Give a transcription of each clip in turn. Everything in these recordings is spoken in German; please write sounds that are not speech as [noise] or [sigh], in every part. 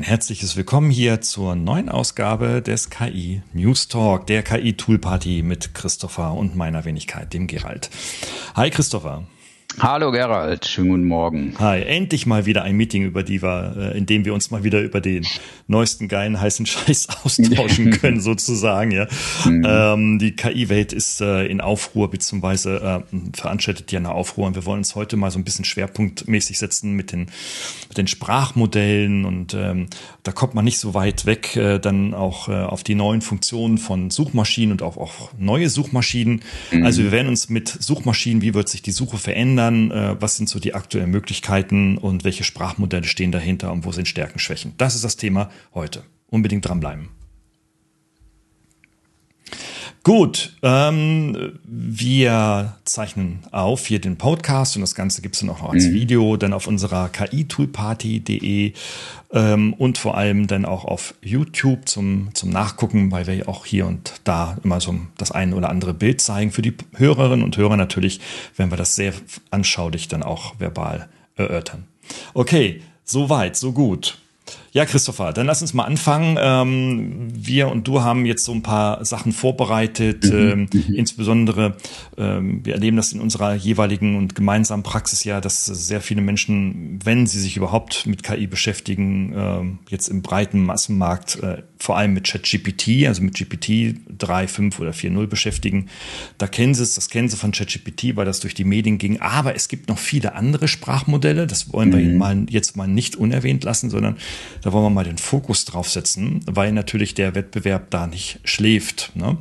Ein herzliches Willkommen hier zur neuen Ausgabe des KI News Talk, der KI Tool Party mit Christopher und meiner Wenigkeit, dem Gerald. Hi Christopher. Hallo Gerald, schönen guten Morgen. Hi, endlich mal wieder ein Meeting, über die wir, äh, in dem wir uns mal wieder über den neuesten geilen heißen [laughs] Scheiß austauschen [laughs] können, sozusagen. Ja, mhm. ähm, die KI-Welt ist äh, in Aufruhr beziehungsweise äh, veranstaltet ja eine Aufruhr und wir wollen uns heute mal so ein bisschen schwerpunktmäßig setzen mit den, mit den Sprachmodellen und ähm, da kommt man nicht so weit weg, äh, dann auch äh, auf die neuen Funktionen von Suchmaschinen und auch auf neue Suchmaschinen. Mhm. Also wir werden uns mit Suchmaschinen, wie wird sich die Suche verändern? Ändern? Äh, was sind so die aktuellen Möglichkeiten und welche Sprachmodelle stehen dahinter und wo sind Stärken, Schwächen? Das ist das Thema heute. Unbedingt dranbleiben. Gut, ähm, wir zeichnen auf hier den Podcast und das Ganze gibt's dann auch als mhm. Video dann auf unserer kitoolparty.de ähm, und vor allem dann auch auf YouTube zum, zum Nachgucken, weil wir auch hier und da immer so das ein oder andere Bild zeigen. Für die Hörerinnen und Hörer natürlich, wenn wir das sehr anschaulich dann auch verbal erörtern. Okay, so weit, so gut. Ja, Christopher, dann lass uns mal anfangen. Ähm, wir und du haben jetzt so ein paar Sachen vorbereitet, mhm. ähm, mhm. insbesondere ähm, wir erleben das in unserer jeweiligen und gemeinsamen Praxis ja, dass sehr viele Menschen, wenn sie sich überhaupt mit KI beschäftigen, ähm, jetzt im breiten Massenmarkt äh, vor allem mit ChatGPT, also mit GPT 3, 5 oder 4.0 beschäftigen. Da kennen sie es, das kennen sie von ChatGPT, weil das durch die Medien ging. Aber es gibt noch viele andere Sprachmodelle. Das wollen wir mhm. Ihnen mal jetzt mal nicht unerwähnt lassen, sondern da wollen wir mal den Fokus drauf setzen, weil natürlich der Wettbewerb da nicht schläft. Ne?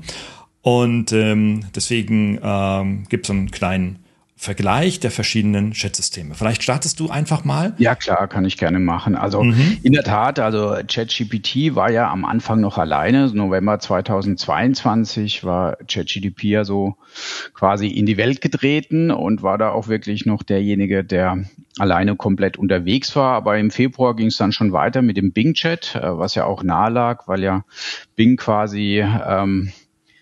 Und ähm, deswegen ähm, gibt es einen kleinen Vergleich der verschiedenen Chatsysteme. Vielleicht startest du einfach mal. Ja, klar, kann ich gerne machen. Also mhm. in der Tat, also ChatGPT war ja am Anfang noch alleine. November 2022 war ChatGPT ja so quasi in die Welt getreten und war da auch wirklich noch derjenige, der alleine komplett unterwegs war. Aber im Februar ging es dann schon weiter mit dem Bing Chat, äh, was ja auch nahe lag, weil ja Bing quasi ähm,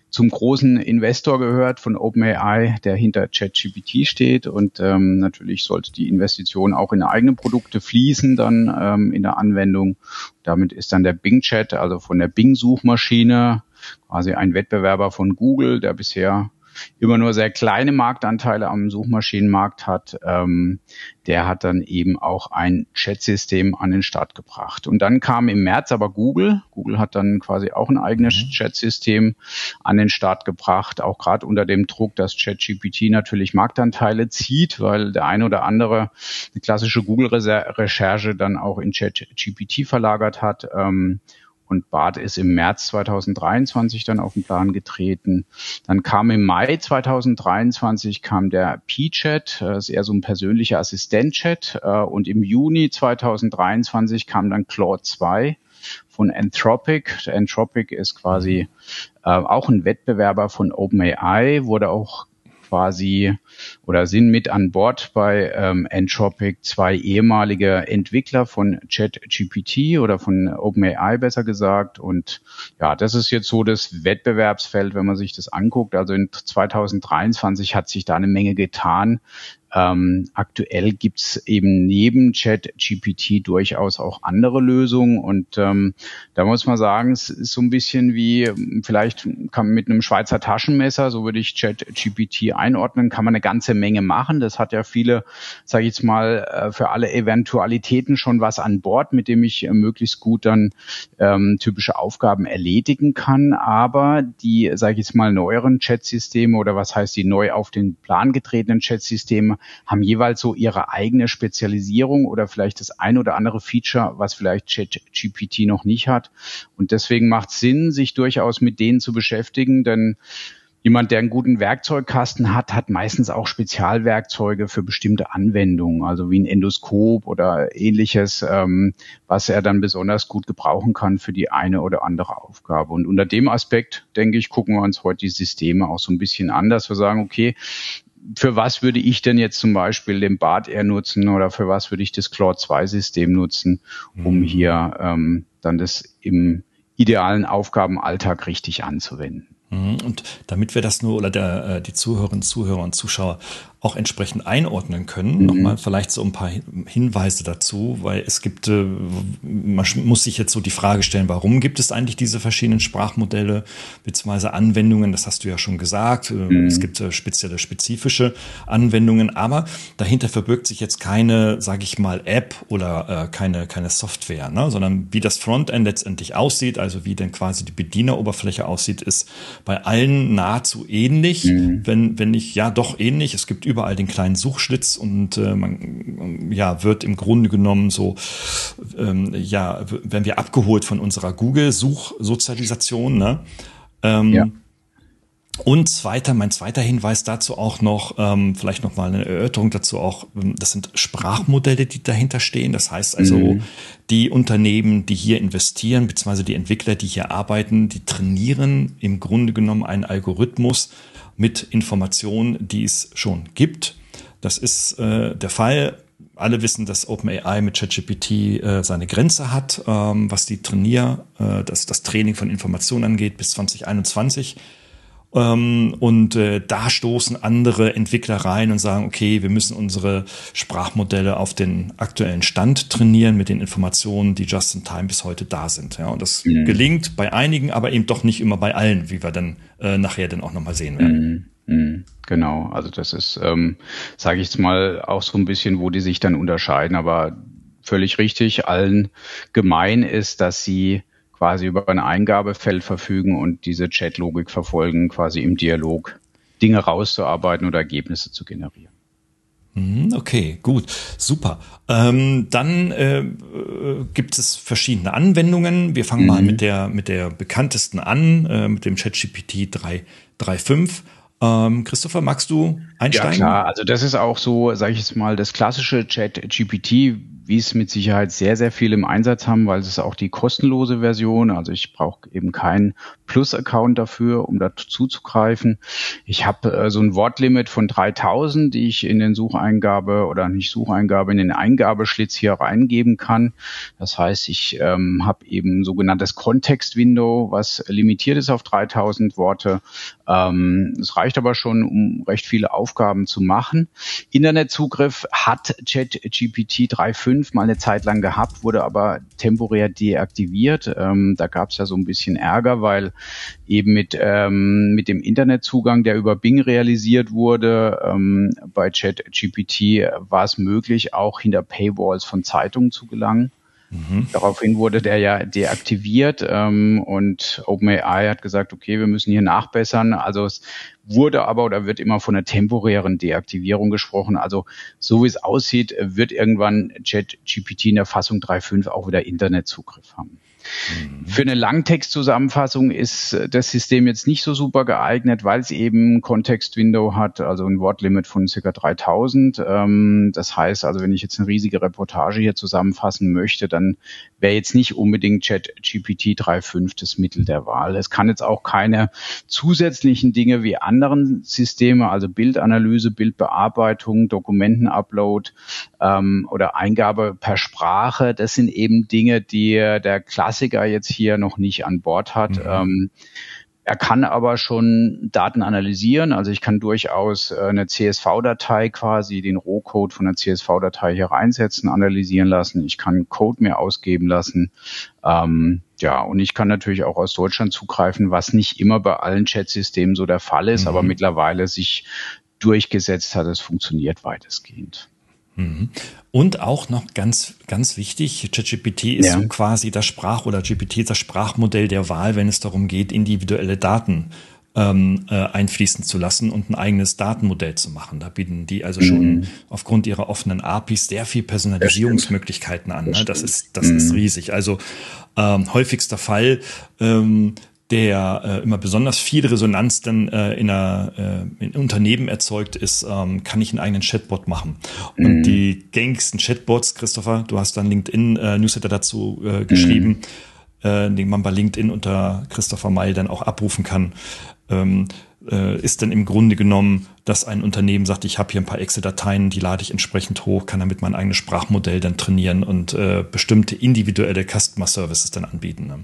zum großen Investor gehört von OpenAI, der hinter ChatGPT steht. Und ähm, natürlich sollte die Investition auch in eigene Produkte fließen, dann ähm, in der Anwendung. Damit ist dann der Bing Chat, also von der Bing-Suchmaschine, quasi ein Wettbewerber von Google, der bisher immer nur sehr kleine Marktanteile am Suchmaschinenmarkt hat, ähm, der hat dann eben auch ein Chat-System an den Start gebracht. Und dann kam im März aber Google. Google hat dann quasi auch ein eigenes mhm. Chat-System an den Start gebracht, auch gerade unter dem Druck, dass ChatGPT natürlich Marktanteile zieht, weil der eine oder andere eine klassische Google-Recherche dann auch in ChatGPT verlagert hat. Ähm, und Bart ist im März 2023 dann auf den Plan getreten. Dann kam im Mai 2023 kam der P-Chat, das ist eher so ein persönlicher Assistent-Chat. Äh, und im Juni 2023 kam dann Claude 2 von Anthropic. Anthropic ist quasi äh, auch ein Wettbewerber von OpenAI, wurde auch quasi oder sind mit an Bord bei ähm, Entropic zwei ehemalige Entwickler von ChatGPT oder von OpenAI besser gesagt. Und ja, das ist jetzt so das Wettbewerbsfeld, wenn man sich das anguckt. Also in 2023 hat sich da eine Menge getan. Ähm, aktuell gibt's eben neben ChatGPT durchaus auch andere Lösungen und ähm, da muss man sagen, es ist so ein bisschen wie vielleicht kann mit einem Schweizer Taschenmesser, so würde ich ChatGPT einordnen, kann man eine ganze Menge machen. Das hat ja viele, sage ich jetzt mal, äh, für alle Eventualitäten schon was an Bord, mit dem ich äh, möglichst gut dann ähm, typische Aufgaben erledigen kann. Aber die, sage ich jetzt mal, neueren Chat-Systeme oder was heißt die neu auf den Plan getretenen Chat-Systeme haben jeweils so ihre eigene Spezialisierung oder vielleicht das ein oder andere Feature, was vielleicht ChatGPT noch nicht hat. Und deswegen macht es Sinn, sich durchaus mit denen zu beschäftigen, denn jemand, der einen guten Werkzeugkasten hat, hat meistens auch Spezialwerkzeuge für bestimmte Anwendungen, also wie ein Endoskop oder ähnliches, ähm, was er dann besonders gut gebrauchen kann für die eine oder andere Aufgabe. Und unter dem Aspekt, denke ich, gucken wir uns heute die Systeme auch so ein bisschen an, dass wir sagen, okay, für was würde ich denn jetzt zum Beispiel den BART Air nutzen oder für was würde ich das Claude 2 System nutzen, um mhm. hier ähm, dann das im idealen Aufgabenalltag richtig anzuwenden. Mhm. Und damit wir das nur oder der, äh, die Zuhörerinnen, Zuhörer und Zuschauer auch entsprechend einordnen können. Mhm. Nochmal vielleicht so ein paar Hinweise dazu, weil es gibt, äh, man muss sich jetzt so die Frage stellen, warum gibt es eigentlich diese verschiedenen Sprachmodelle bzw. Anwendungen? Das hast du ja schon gesagt. Äh, mhm. Es gibt äh, spezielle, spezifische Anwendungen, aber dahinter verbirgt sich jetzt keine, sage ich mal, App oder keine, keine Software, ne? sondern wie das Frontend letztendlich aussieht, also wie denn quasi die Bedieneroberfläche aussieht, ist bei allen nahezu ähnlich, mhm. wenn, wenn nicht, ja doch ähnlich. Es gibt überall den kleinen Suchschlitz und äh, man ja wird im Grunde genommen so ähm, ja werden wir abgeholt von unserer Google Suchsozialisation ne? Ähm, ja. Und zweiter, mein zweiter Hinweis dazu auch noch, ähm, vielleicht noch mal eine Erörterung dazu auch, ähm, das sind Sprachmodelle, die dahinter stehen. Das heißt also, mhm. die Unternehmen, die hier investieren, beziehungsweise die Entwickler, die hier arbeiten, die trainieren im Grunde genommen einen Algorithmus, mit Informationen, die es schon gibt. Das ist äh, der Fall. Alle wissen, dass OpenAI mit ChatGPT äh, seine Grenze hat, ähm, was die Trainier, äh, das, das Training von Informationen angeht, bis 2021. Ähm, und äh, da stoßen andere Entwickler rein und sagen, okay, wir müssen unsere Sprachmodelle auf den aktuellen Stand trainieren mit den Informationen, die just in time bis heute da sind. Ja, und das mhm. gelingt bei einigen, aber eben doch nicht immer bei allen, wie wir dann äh, nachher dann auch nochmal sehen werden. Mhm. mhm. Genau, also das ist, ähm, sage ich jetzt mal, auch so ein bisschen, wo die sich dann unterscheiden, aber völlig richtig. Allen gemein ist, dass sie quasi über ein Eingabefeld verfügen und diese Chat-Logik verfolgen, quasi im Dialog Dinge rauszuarbeiten oder Ergebnisse zu generieren. Mhm, okay, gut, super. Ähm, dann äh, gibt es verschiedene Anwendungen. Wir fangen mhm. mal mit der mit der bekanntesten an, äh, mit dem ChatGPT 3.5. Ähm, Christopher, magst du einsteigen? Ja klar, also das ist auch so, sage ich jetzt mal, das klassische ChatGPT wie es mit Sicherheit sehr, sehr viel im Einsatz haben, weil es ist auch die kostenlose Version. Also ich brauche eben keinen Plus-Account dafür, um dazu zugreifen. Ich habe äh, so ein Wortlimit von 3000, die ich in den Sucheingabe oder nicht Sucheingabe, in den Eingabeschlitz hier reingeben kann. Das heißt, ich ähm, habe eben sogenanntes Kontext-Window, was limitiert ist auf 3000 Worte. Ähm, es reicht aber schon, um recht viele Aufgaben zu machen. Internetzugriff hat ChatGPT 3.5 5 mal eine Zeit lang gehabt, wurde aber temporär deaktiviert. Ähm, da gab es ja so ein bisschen Ärger, weil eben mit, ähm, mit dem Internetzugang, der über Bing realisiert wurde, ähm, bei ChatGPT war es möglich, auch hinter Paywalls von Zeitungen zu gelangen. Mhm. Daraufhin wurde der ja deaktiviert ähm, und OpenAI hat gesagt, okay, wir müssen hier nachbessern. Also es wurde aber oder wird immer von einer temporären Deaktivierung gesprochen. Also so wie es aussieht, wird irgendwann ChatGPT in der Fassung 3.5 auch wieder Internetzugriff haben. Mhm. Für eine Langtextzusammenfassung ist äh, das System jetzt nicht so super geeignet, weil es eben Kontext-Window hat, also ein Wortlimit von ca. 3000. Ähm, das heißt also, wenn ich jetzt eine riesige Reportage hier zusammenfassen möchte, dann wäre jetzt nicht unbedingt ChatGPT 3.5 das Mittel der Wahl. Es kann jetzt auch keine zusätzlichen Dinge wie anderen Systeme, also Bildanalyse, Bildbearbeitung, Dokumentenupload ähm, oder Eingabe per Sprache. Das sind eben Dinge, die der Klassiker Klassiker jetzt hier noch nicht an Bord hat. Mhm. Ähm, er kann aber schon Daten analysieren. Also ich kann durchaus äh, eine CSV-Datei quasi, den Rohcode von der CSV-Datei hier reinsetzen, analysieren lassen. Ich kann Code mir ausgeben lassen. Ähm, ja, und ich kann natürlich auch aus Deutschland zugreifen, was nicht immer bei allen Chat-Systemen so der Fall ist, mhm. aber mittlerweile sich durchgesetzt hat. Es funktioniert weitestgehend. Mhm. Und auch noch ganz, ganz wichtig, ChatGPT ist ja. so quasi das Sprach- oder GPT das Sprachmodell der Wahl, wenn es darum geht, individuelle Daten ähm, äh, einfließen zu lassen und ein eigenes Datenmodell zu machen. Da bieten die also schon mhm. aufgrund ihrer offenen APIs sehr viel Personalisierungsmöglichkeiten an. Ne? Das ist, das mhm. ist riesig. Also ähm, häufigster Fall, ähm, der äh, immer besonders viel Resonanz dann äh, in, einer, äh, in Unternehmen erzeugt, ist, ähm, kann ich einen eigenen Chatbot machen. Und mhm. die gängigsten Chatbots, Christopher, du hast dann LinkedIn-Newsletter äh, dazu äh, geschrieben, mhm. äh, den man bei LinkedIn unter Christopher May dann auch abrufen kann. Ähm, äh, ist dann im Grunde genommen, dass ein Unternehmen sagt, ich habe hier ein paar Excel-Dateien, die lade ich entsprechend hoch, kann damit mein eigenes Sprachmodell dann trainieren und äh, bestimmte individuelle Customer Services dann anbieten. Ne?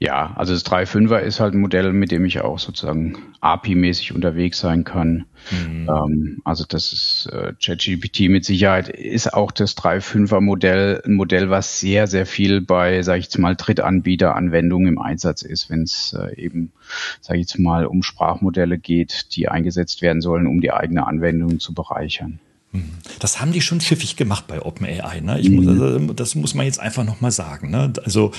Ja, also das 3.5er ist halt ein Modell, mit dem ich auch sozusagen API-mäßig unterwegs sein kann. Mhm. Ähm, also das ist äh, ChatGPT mit Sicherheit ist auch das 3.5er Modell ein Modell, was sehr, sehr viel bei, sage ich jetzt mal, Drittanbieter-Anwendungen im Einsatz ist, wenn es äh, eben, sage ich jetzt mal, um Sprachmodelle geht, die eingesetzt werden sollen, um die eigene Anwendung zu bereichern. Mhm. Das haben die schon pfiffig gemacht bei OpenAI. Ne? Ich muss, mhm. also, das muss man jetzt einfach nochmal sagen. Ne? Also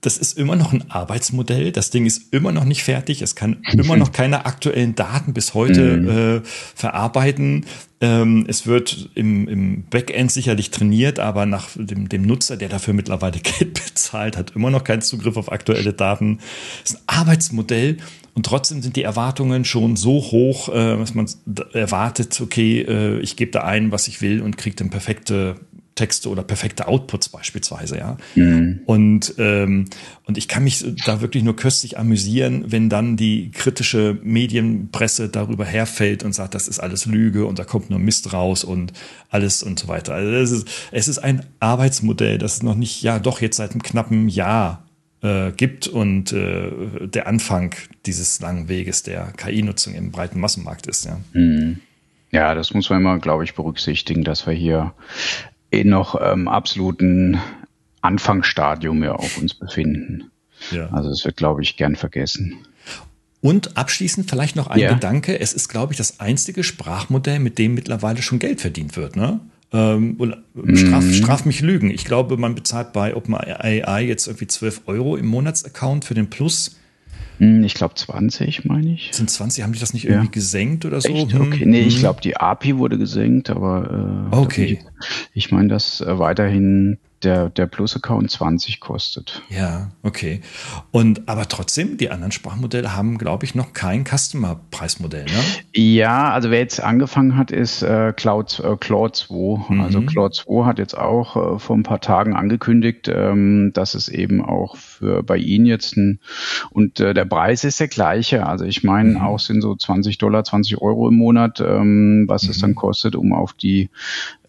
das ist immer noch ein Arbeitsmodell. Das Ding ist immer noch nicht fertig. Es kann immer noch [laughs] keine aktuellen Daten bis heute mhm. äh, verarbeiten. Ähm, es wird im, im Backend sicherlich trainiert, aber nach dem, dem Nutzer, der dafür mittlerweile [laughs] Geld bezahlt, hat immer noch keinen Zugriff auf aktuelle Daten. Es ist ein Arbeitsmodell und trotzdem sind die Erwartungen schon so hoch, äh, dass man erwartet, okay, äh, ich gebe da ein, was ich will und kriege dann perfekte Texte oder perfekte Outputs beispielsweise, ja. Mhm. Und, ähm, und ich kann mich da wirklich nur köstlich amüsieren, wenn dann die kritische Medienpresse darüber herfällt und sagt, das ist alles Lüge und da kommt nur Mist raus und alles und so weiter. Also es ist, es ist ein Arbeitsmodell, das noch nicht, ja doch jetzt seit einem knappen Jahr äh, gibt und äh, der Anfang dieses langen Weges der KI-Nutzung im breiten Massenmarkt ist, ja. Mhm. Ja, das muss man immer, glaube ich, berücksichtigen, dass wir hier in noch ähm, absoluten Anfangsstadium ja auch uns befinden. Ja. Also das wird, glaube ich, gern vergessen. Und abschließend vielleicht noch ein ja. Gedanke. Es ist, glaube ich, das einzige Sprachmodell, mit dem mittlerweile schon Geld verdient wird. Ne? Ähm, straf, mhm. straf mich Lügen. Ich glaube, man bezahlt bei OpenAI jetzt irgendwie 12 Euro im Monatsaccount für den Plus. Hm, ich glaube 20, meine ich. Sind 20, haben die das nicht irgendwie ja. gesenkt oder so? Echt? Okay, nee, ich hm. glaube, die API wurde gesenkt, aber äh, okay. Ich, ich meine, dass äh, weiterhin der, der Plus-Account 20 kostet. Ja, okay. Und aber trotzdem, die anderen Sprachmodelle haben, glaube ich, noch kein Customer-Preismodell, ne? Ja, also wer jetzt angefangen hat, ist äh, Cloud, äh, Claude 2. Mhm. Also Claude 2 hat jetzt auch äh, vor ein paar Tagen angekündigt, ähm, dass es eben auch für bei Ihnen jetzt ein und äh, der Preis ist der gleiche. Also ich meine, mhm. auch sind so 20 Dollar, 20 Euro im Monat, ähm, was mhm. es dann kostet, um auf die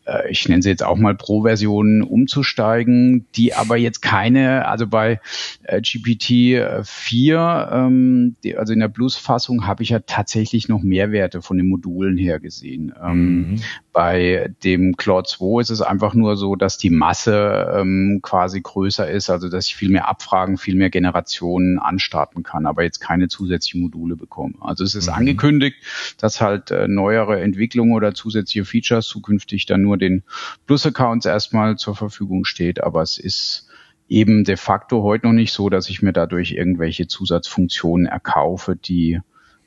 äh, ich nenne sie jetzt auch mal Pro-Versionen umzusteigen, die aber jetzt keine, also bei äh, GPT 4, ähm, die, also in der Plus-Fassung habe ich ja tatsächlich noch Mehrwerte von den Modulen her gesehen. Ähm, mhm. Bei dem Claude 2 ist es einfach nur so, dass die Masse ähm, quasi größer ist, also dass ich viel mehr Abfragen, viel mehr Generationen anstarten kann, aber jetzt keine zusätzlichen Module bekomme. Also es ist mhm. angekündigt, dass halt äh, neuere Entwicklungen oder zusätzliche Features zukünftig dann nur den Plus-Accounts erstmal zur Verfügung steht, aber es ist eben de facto heute noch nicht so, dass ich mir dadurch irgendwelche Zusatzfunktionen erkaufe, die,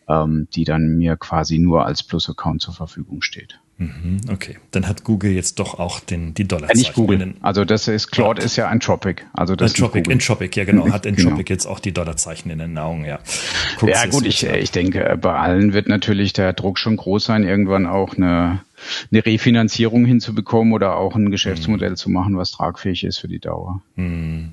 ähm, die dann mir quasi nur als Plus-Account zur Verfügung steht. Mhm, okay, dann hat Google jetzt doch auch den, die dollar ja, Nicht Google, also das ist, Claude ist ja Entropic. Also das Entropic, Entropic, ja genau, hat Entropic genau. jetzt auch die Dollarzeichen in den Augen, ja. Guck's ja gut, ich, ich denke, bei allen wird natürlich der Druck schon groß sein, irgendwann auch eine eine Refinanzierung hinzubekommen oder auch ein Geschäftsmodell mhm. zu machen, was tragfähig ist für die Dauer. Mhm.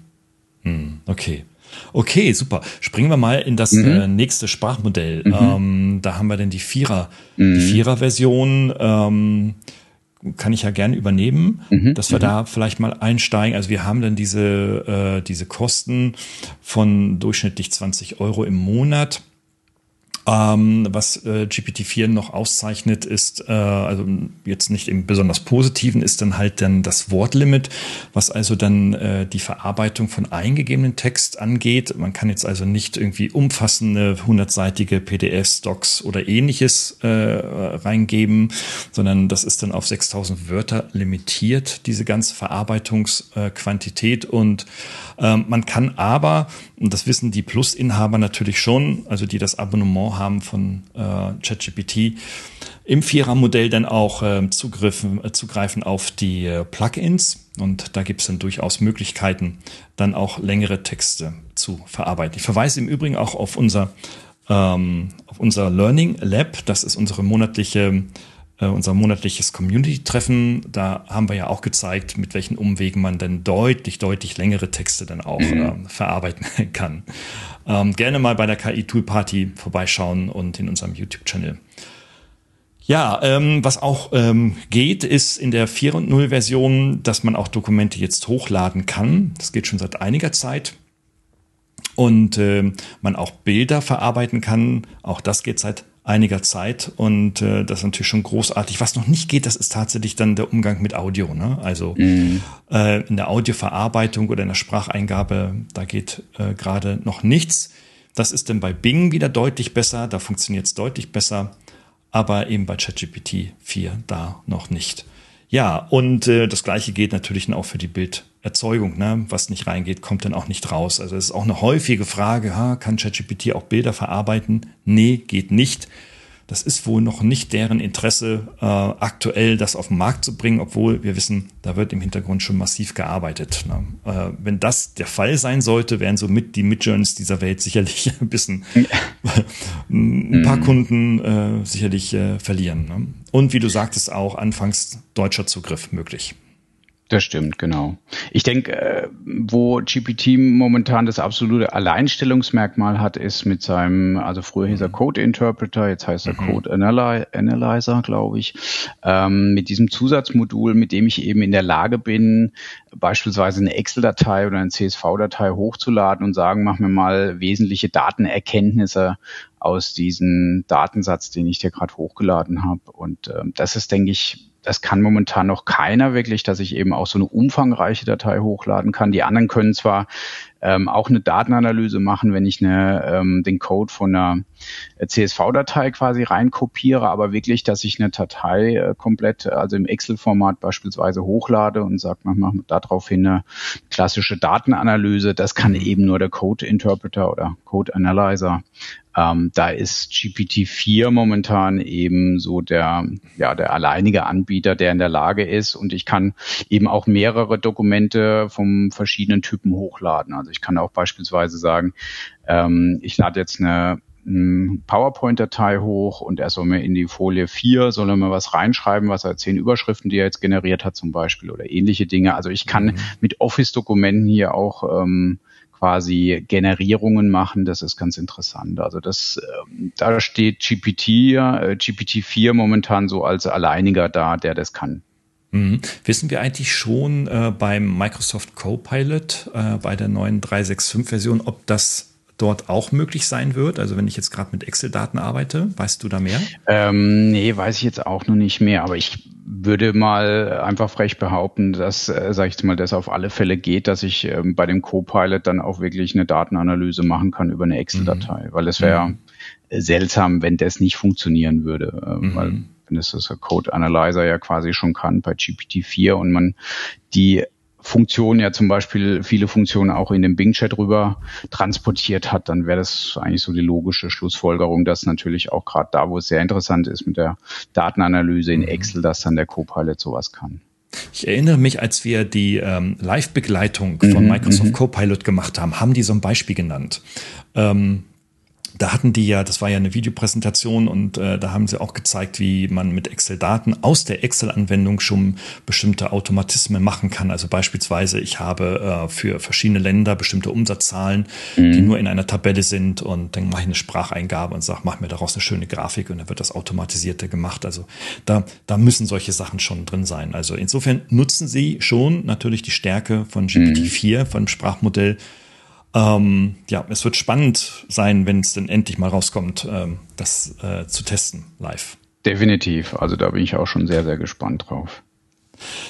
mhm. Okay. Okay, super. Springen wir mal in das mhm. äh, nächste Sprachmodell. Mhm. Ähm, da haben wir denn die Vierer, die mhm. Vierer-Version. Ähm, kann ich ja gerne übernehmen, mhm, dass wir mhm. da vielleicht mal einsteigen. Also wir haben dann diese, äh, diese Kosten von durchschnittlich 20 Euro im Monat. Ähm, was äh, GPT-4 noch auszeichnet, ist, äh, also jetzt nicht im besonders positiven, ist dann halt dann das Wortlimit, was also dann äh, die Verarbeitung von eingegebenen Text angeht. Man kann jetzt also nicht irgendwie umfassende hundertseitige PDF-Stocks oder ähnliches äh, reingeben, sondern das ist dann auf 6000 Wörter limitiert, diese ganze Verarbeitungsquantität. und ähm, man kann aber, und das wissen die Plus-Inhaber natürlich schon, also die das Abonnement haben von äh, ChatGPT, im Vierer-Modell dann auch äh, äh, zugreifen auf die äh, Plugins. Und da gibt es dann durchaus Möglichkeiten, dann auch längere Texte zu verarbeiten. Ich verweise im Übrigen auch auf unser, ähm, auf unser Learning Lab. Das ist unsere monatliche äh, unser monatliches Community-Treffen. Da haben wir ja auch gezeigt, mit welchen Umwegen man denn deutlich, deutlich längere Texte dann auch mhm. äh, verarbeiten [laughs] kann. Ähm, gerne mal bei der KI-Tool-Party vorbeischauen und in unserem YouTube-Channel. Ja, ähm, was auch ähm, geht, ist in der 4.0-Version, dass man auch Dokumente jetzt hochladen kann. Das geht schon seit einiger Zeit. Und äh, man auch Bilder verarbeiten kann. Auch das geht seit einiger Zeit und äh, das ist natürlich schon großartig. Was noch nicht geht, das ist tatsächlich dann der Umgang mit Audio. Ne? Also mhm. äh, in der Audioverarbeitung oder in der Spracheingabe, da geht äh, gerade noch nichts. Das ist dann bei Bing wieder deutlich besser, da funktioniert es deutlich besser, aber eben bei ChatGPT 4 da noch nicht. Ja, und äh, das gleiche geht natürlich auch für die Bild. Erzeugung, ne? was nicht reingeht, kommt dann auch nicht raus. Also es ist auch eine häufige Frage, ha, kann ChatGPT auch Bilder verarbeiten? Nee, geht nicht. Das ist wohl noch nicht deren Interesse, äh, aktuell das auf den Markt zu bringen, obwohl wir wissen, da wird im Hintergrund schon massiv gearbeitet. Ne? Äh, wenn das der Fall sein sollte, wären somit die Midjourneys dieser Welt [laughs] sicherlich ein bisschen ein paar mhm. Kunden äh, sicherlich äh, verlieren. Ne? Und wie du sagtest, auch anfangs deutscher Zugriff möglich. Das stimmt, genau. Ich denke, äh, wo GPT momentan das absolute Alleinstellungsmerkmal hat, ist mit seinem, also früher hieß er mhm. Code Interpreter, jetzt heißt er mhm. Code Analyzer, glaube ich, ähm, mit diesem Zusatzmodul, mit dem ich eben in der Lage bin, beispielsweise eine Excel-Datei oder eine CSV-Datei hochzuladen und sagen, mach mir mal wesentliche Datenerkenntnisse aus diesem Datensatz, den ich dir gerade hochgeladen habe. Und äh, das ist, denke ich, das kann momentan noch keiner wirklich, dass ich eben auch so eine umfangreiche Datei hochladen kann. Die anderen können zwar ähm, auch eine Datenanalyse machen, wenn ich eine, ähm, den Code von einer CSV-Datei quasi reinkopiere, aber wirklich, dass ich eine Datei äh, komplett, also im Excel-Format beispielsweise hochlade und sage, mach mal daraufhin eine klassische Datenanalyse, das kann eben nur der Code-Interpreter oder Code-Analyzer ähm, da ist GPT-4 momentan eben so der, ja, der alleinige Anbieter, der in der Lage ist und ich kann eben auch mehrere Dokumente von verschiedenen Typen hochladen. Also ich kann auch beispielsweise sagen, ähm, ich lade jetzt eine PowerPoint-Datei hoch und er soll mir in die Folie 4, soll er mir was reinschreiben, was er zehn Überschriften, die er jetzt generiert hat zum Beispiel oder ähnliche Dinge. Also ich kann mhm. mit Office-Dokumenten hier auch ähm, quasi Generierungen machen. Das ist ganz interessant. Also das, ähm, da steht GPT, äh, GPT-4 momentan so als alleiniger da, der das kann. Mhm. Wissen wir eigentlich schon äh, beim Microsoft Copilot äh, bei der neuen 365-Version, ob das dort auch möglich sein wird? Also wenn ich jetzt gerade mit Excel-Daten arbeite, weißt du da mehr? Ähm, nee, weiß ich jetzt auch noch nicht mehr, aber ich würde mal einfach frech behaupten, dass, äh, sage ich mal, das auf alle Fälle geht, dass ich ähm, bei dem Copilot dann auch wirklich eine Datenanalyse machen kann über eine Excel-Datei, mhm. weil es wäre mhm. seltsam, wenn das nicht funktionieren würde, äh, mhm. weil wenn das das Code Analyzer ja quasi schon kann bei GPT-4 und man die Funktionen ja zum Beispiel viele Funktionen auch in den Bing-Chat rüber transportiert hat, dann wäre das eigentlich so die logische Schlussfolgerung, dass natürlich auch gerade da, wo es sehr interessant ist mit der Datenanalyse in mhm. Excel, dass dann der Copilot sowas kann. Ich erinnere mich, als wir die ähm, Live-Begleitung von mhm, Microsoft mhm. Copilot gemacht haben, haben die so ein Beispiel genannt. Ähm, da hatten die ja, das war ja eine Videopräsentation und äh, da haben sie auch gezeigt, wie man mit Excel-Daten aus der Excel-Anwendung schon bestimmte Automatismen machen kann. Also beispielsweise, ich habe äh, für verschiedene Länder bestimmte Umsatzzahlen, mhm. die nur in einer Tabelle sind und dann mache ich eine Spracheingabe und sage, mach mir daraus eine schöne Grafik und dann wird das automatisierte gemacht. Also da, da müssen solche Sachen schon drin sein. Also insofern nutzen sie schon natürlich die Stärke von GPT-4, mhm. von Sprachmodell, ähm, ja, es wird spannend sein, wenn es denn endlich mal rauskommt, ähm, das äh, zu testen live. Definitiv. Also da bin ich auch schon sehr, sehr gespannt drauf.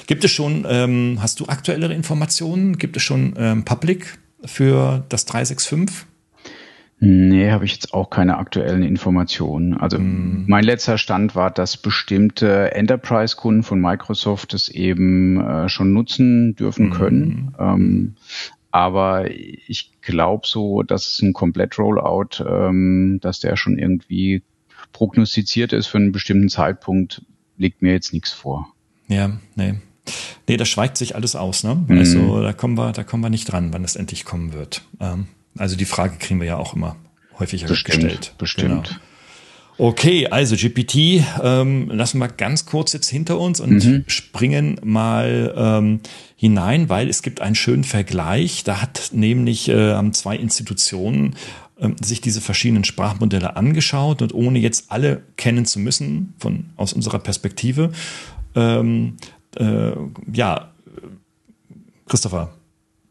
Gibt es schon, ähm, hast du aktuellere Informationen? Gibt es schon ähm, Public für das 365? Nee, habe ich jetzt auch keine aktuellen Informationen. Also mm. mein letzter Stand war, dass bestimmte Enterprise-Kunden von Microsoft es eben äh, schon nutzen dürfen mm. können. Ähm, Aber ich glaube so, dass ein Komplett-Rollout, ähm, dass der schon irgendwie prognostiziert ist für einen bestimmten Zeitpunkt, liegt mir jetzt nichts vor. Ja, nee. Nee, das schweigt sich alles aus, ne? Mhm. Also da kommen wir, da kommen wir nicht dran, wann es endlich kommen wird. Ähm, also die Frage kriegen wir ja auch immer häufiger bestimmt, gestellt. Bestimmt. Genau. Okay, also GPT ähm, lassen wir ganz kurz jetzt hinter uns und mhm. springen mal ähm, hinein, weil es gibt einen schönen Vergleich. Da hat nämlich äh, zwei Institutionen äh, sich diese verschiedenen Sprachmodelle angeschaut und ohne jetzt alle kennen zu müssen von aus unserer Perspektive. Ähm, äh, ja, Christopher,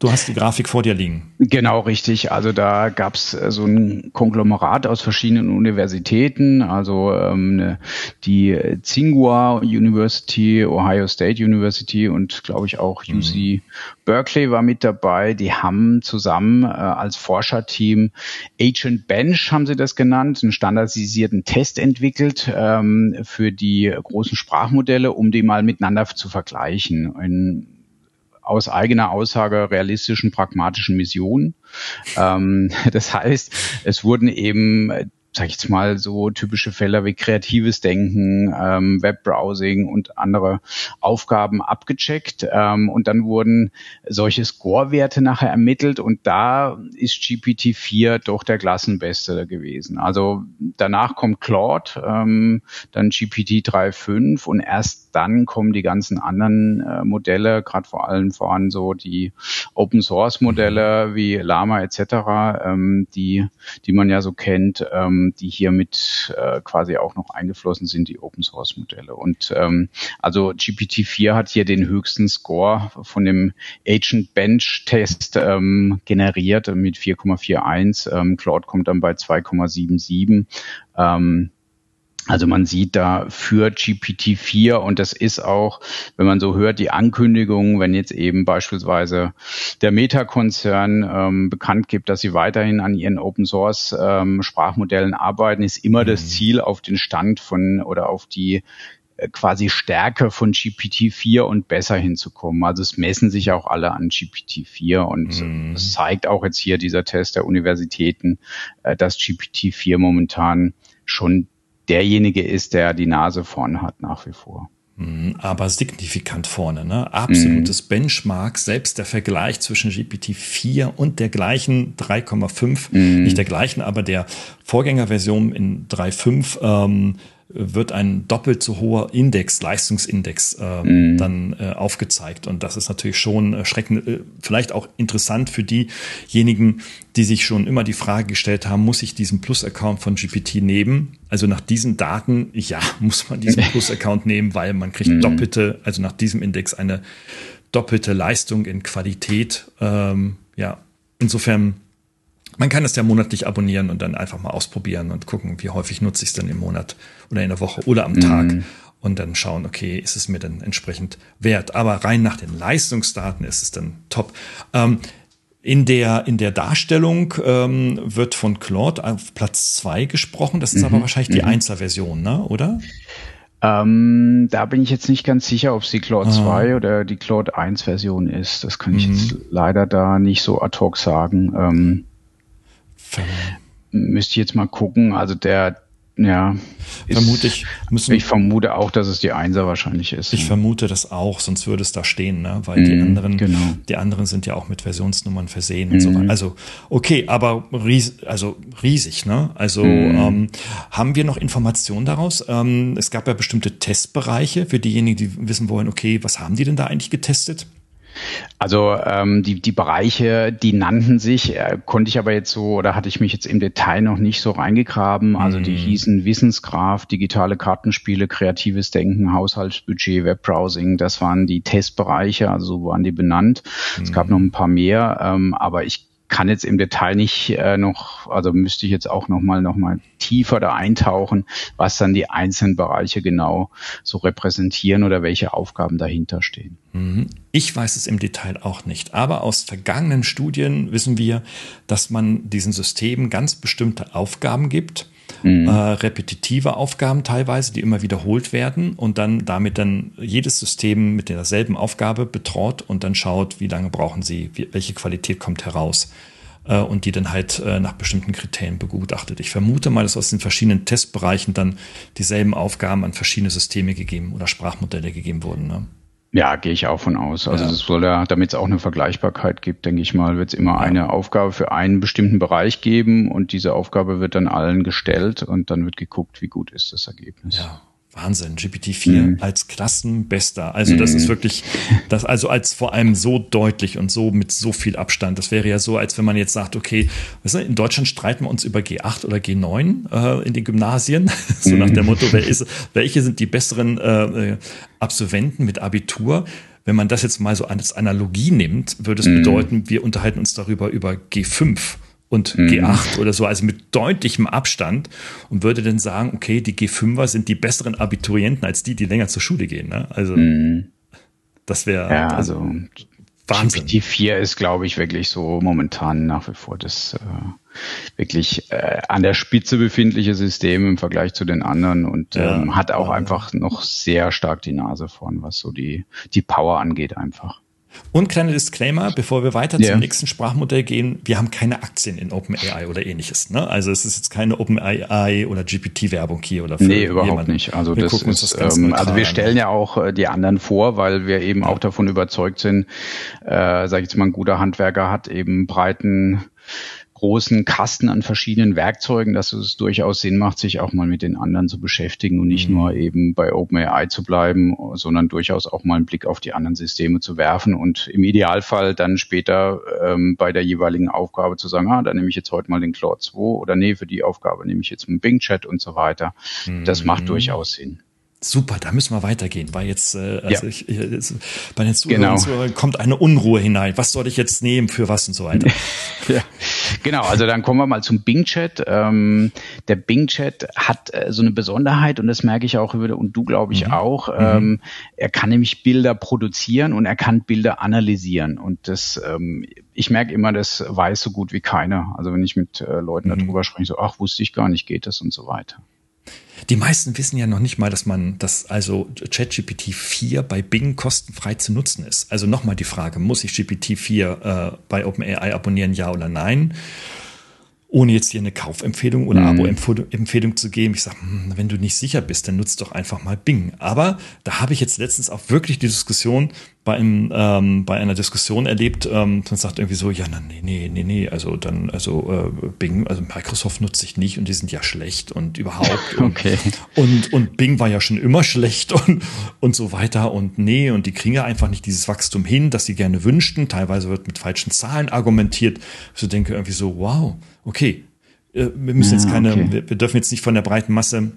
Du hast die Grafik vor dir liegen. Genau, richtig. Also da gab es äh, so ein Konglomerat aus verschiedenen Universitäten, also ähm, ne, die Tsinghua University, Ohio State University und glaube ich auch mhm. UC Berkeley war mit dabei. Die haben zusammen äh, als Forscherteam Agent Bench, haben sie das genannt, einen standardisierten Test entwickelt ähm, für die großen Sprachmodelle, um die mal miteinander zu vergleichen. In, aus eigener Aussage realistischen, pragmatischen Missionen. Ähm, [laughs] das heißt, es wurden eben sag ich jetzt mal, so typische Fälle wie kreatives Denken, ähm, Webbrowsing und andere Aufgaben abgecheckt. Ähm, und dann wurden solche Score-Werte nachher ermittelt und da ist GPT-4 doch der Klassenbeste gewesen. Also danach kommt Claude, ähm, dann GPT 3.5 und erst dann kommen die ganzen anderen äh, Modelle, gerade vor allem voran so die Open Source Modelle wie Lama etc., ähm, die, die man ja so kennt. Ähm, ähm, die hier mit äh, quasi auch noch eingeflossen sind, die Open Source Modelle. Und ähm, also GPT-4 hat hier den höchsten Score von dem Agent Bench Test ähm, generiert mit 4,41. Ähm, Claude kommt dann bei 2,77. Ähm, also man sieht da für GPT-4 und das ist auch, wenn man so hört, die Ankündigung, wenn jetzt eben beispielsweise der Meta-Konzern ähm, bekannt gibt, dass sie weiterhin an ihren Open-Source ähm, Sprachmodellen arbeiten, ist immer mhm. das Ziel, auf den Stand von oder auf die äh, quasi Stärke von GPT-4 und besser hinzukommen. Also es messen sich auch alle an GPT-4 und mhm. es zeigt auch jetzt hier dieser Test der Universitäten, äh, dass GPT-4 momentan schon derjenige ist, der die Nase vorn hat nach wie vor. Mhm, aber signifikant vorne, ne? Absolutes mm. Benchmark, selbst der Vergleich zwischen GPT-4 und der gleichen 3,5, mm. nicht der gleichen, aber der Vorgängerversion in 3,5 ähm, wird ein doppelt so hoher Index, Leistungsindex äh, mm. dann äh, aufgezeigt. Und das ist natürlich schon erschreckend, äh, vielleicht auch interessant für diejenigen, die sich schon immer die Frage gestellt haben, muss ich diesen Plus-Account von GPT nehmen? Also nach diesen Daten, ja, [laughs] muss man diesen Plus-Account nehmen, weil man kriegt mm. doppelte, also nach diesem Index eine doppelte Leistung in Qualität. Ähm, ja, insofern man kann es ja monatlich abonnieren und dann einfach mal ausprobieren und gucken, wie häufig nutze ich es denn im Monat oder in der Woche oder am Tag. Mhm. Und dann schauen, okay, ist es mir dann entsprechend wert. Aber rein nach den Leistungsdaten ist es dann top. Ähm, in der, in der Darstellung ähm, wird von Claude auf Platz zwei gesprochen. Das ist mhm. aber wahrscheinlich die mhm. Einzelversion, ne? oder? Ähm, da bin ich jetzt nicht ganz sicher, ob es die Claude ah. 2 oder die Claude 1 Version ist. Das kann ich mhm. jetzt leider da nicht so ad hoc sagen. Ähm, Müsste ich jetzt mal gucken. Also der, ja. Vermute ich. Müssen, ich vermute auch, dass es die Einser wahrscheinlich ist. Ich ja. vermute das auch, sonst würde es da stehen, ne? weil mm, die anderen, genau. die anderen sind ja auch mit Versionsnummern versehen mm. und so weiter. Mhm. Also, okay, aber ries, also riesig, ne? Also, mm. ähm, haben wir noch Informationen daraus? Ähm, es gab ja bestimmte Testbereiche für diejenigen, die wissen wollen, okay, was haben die denn da eigentlich getestet? Also ähm, die, die Bereiche, die nannten sich, äh, konnte ich aber jetzt so oder hatte ich mich jetzt im Detail noch nicht so reingegraben. Also die mhm. hießen Wissensgraph, digitale Kartenspiele, kreatives Denken, Haushaltsbudget, Webbrowsing. Das waren die Testbereiche, also so waren die benannt. Mhm. Es gab mhm. noch ein paar mehr, ähm, aber ich kann jetzt im Detail nicht äh, noch, also müsste ich jetzt auch nochmal noch mal tiefer da eintauchen, was dann die einzelnen Bereiche genau so repräsentieren oder welche Aufgaben dahinter stehen. Mhm. Ich weiß es im Detail auch nicht, aber aus vergangenen Studien wissen wir, dass man diesen Systemen ganz bestimmte Aufgaben gibt mhm. äh, repetitive Aufgaben teilweise, die immer wiederholt werden und dann damit dann jedes System mit derselben Aufgabe betraut und dann schaut, wie lange brauchen sie, wie, welche Qualität kommt heraus äh, und die dann halt äh, nach bestimmten Kriterien begutachtet. Ich vermute mal, dass aus den verschiedenen Testbereichen dann dieselben Aufgaben an verschiedene Systeme gegeben oder Sprachmodelle gegeben wurden. Ne? Ja, gehe ich auch von aus. Also ja. das soll ja, damit es auch eine Vergleichbarkeit gibt, denke ich mal, wird es immer ja. eine Aufgabe für einen bestimmten Bereich geben und diese Aufgabe wird dann allen gestellt und dann wird geguckt, wie gut ist das Ergebnis. Ja. Wahnsinn, GPT-4 mhm. als Klassenbester. Also das ist mhm. wirklich, das also als vor allem so deutlich und so mit so viel Abstand. Das wäre ja so, als wenn man jetzt sagt, okay, in Deutschland streiten wir uns über G8 oder G9 äh, in den Gymnasien. [laughs] so nach dem Motto, wer ist, welche sind die besseren äh, Absolventen mit Abitur? Wenn man das jetzt mal so als Analogie nimmt, würde es mhm. bedeuten, wir unterhalten uns darüber über G5 und mhm. G8 oder so, also mit deutlichem Abstand und würde dann sagen, okay, die G5er sind die besseren Abiturienten als die, die länger zur Schule gehen. Ne? Also mhm. das wäre ja, also, also Wahnsinn. GPT-4 ist, glaube ich, wirklich so momentan nach wie vor das äh, wirklich äh, an der Spitze befindliche System im Vergleich zu den anderen und ja, ähm, hat auch ja. einfach noch sehr stark die Nase vorn, was so die, die Power angeht einfach. Und kleiner Disclaimer, bevor wir weiter yeah. zum nächsten Sprachmodell gehen, wir haben keine Aktien in OpenAI oder ähnliches. Ne? Also es ist jetzt keine OpenAI oder GPT-Werbung hier oder für Nee, überhaupt jemanden. nicht. Also wir das ist, das ähm, also wir stellen ja auch äh, die anderen vor, weil wir eben ja. auch davon überzeugt sind, äh, sage ich jetzt mal, ein guter Handwerker hat eben breiten großen Kasten an verschiedenen Werkzeugen, dass es durchaus Sinn macht, sich auch mal mit den anderen zu beschäftigen und nicht mhm. nur eben bei OpenAI zu bleiben, sondern durchaus auch mal einen Blick auf die anderen Systeme zu werfen und im Idealfall dann später ähm, bei der jeweiligen Aufgabe zu sagen, ah, da nehme ich jetzt heute mal den Claude 2 oder nee, für die Aufgabe nehme ich jetzt einen Bing Chat und so weiter. Mhm. Das macht mhm. durchaus Sinn. Super, da müssen wir weitergehen, weil jetzt, äh, also ja. ich, ich, bei den Zuhörern genau. kommt eine Unruhe hinein. Was soll ich jetzt nehmen, für was und so weiter? [laughs] ja. Genau, also dann kommen wir mal zum Bing Chat. Ähm, der Bing Chat hat äh, so eine Besonderheit und das merke ich auch über und du glaube ich mhm. auch. Mhm. Ähm, er kann nämlich Bilder produzieren und er kann Bilder analysieren und das ähm, ich merke immer, das weiß so gut wie keiner. Also wenn ich mit äh, Leuten mhm. darüber spreche, so ach wusste ich gar nicht, geht das und so weiter. Die meisten wissen ja noch nicht mal, dass man, dass also ChatGPT 4 bei Bing kostenfrei zu nutzen ist. Also nochmal die Frage, muss ich GPT 4 äh, bei OpenAI abonnieren, ja oder nein? Ohne jetzt hier eine Kaufempfehlung oder mhm. Abo-Empfehlung zu geben. Ich sage, hm, wenn du nicht sicher bist, dann nutzt doch einfach mal Bing. Aber da habe ich jetzt letztens auch wirklich die Diskussion bei, einem, ähm, bei einer Diskussion erlebt, ähm, man sagt irgendwie so, ja, nee, nee, nee, nee, also dann, also äh, Bing, also Microsoft nutze ich nicht und die sind ja schlecht und überhaupt. [laughs] okay. Und, und Bing war ja schon immer schlecht [laughs] und, und so weiter und nee, und die kriegen ja einfach nicht dieses Wachstum hin, das sie gerne wünschten. Teilweise wird mit falschen Zahlen argumentiert. So denke irgendwie so, wow, okay, äh, wir müssen jetzt keine, okay. wir, wir dürfen jetzt nicht von der breiten Masse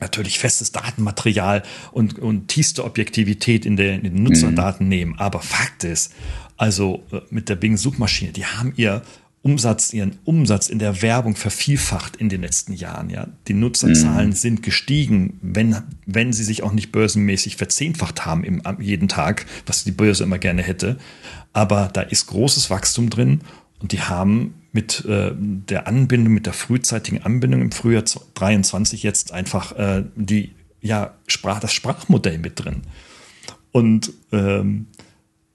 natürlich festes Datenmaterial und, und tiefste Objektivität in, der, in den Nutzerdaten mhm. nehmen. Aber Fakt ist, also äh, mit der Bing-Suchmaschine, die haben ihr Umsatz, ihren Umsatz in der Werbung vervielfacht in den letzten Jahren. Ja, die Nutzerzahlen mhm. sind gestiegen, wenn wenn sie sich auch nicht börsenmäßig verzehnfacht haben im, jeden Tag, was die Börse immer gerne hätte. Aber da ist großes Wachstum drin und die haben mit äh, der Anbindung, mit der frühzeitigen Anbindung im Frühjahr 23 jetzt einfach äh, die, ja, Sprach, das Sprachmodell mit drin. Und ähm,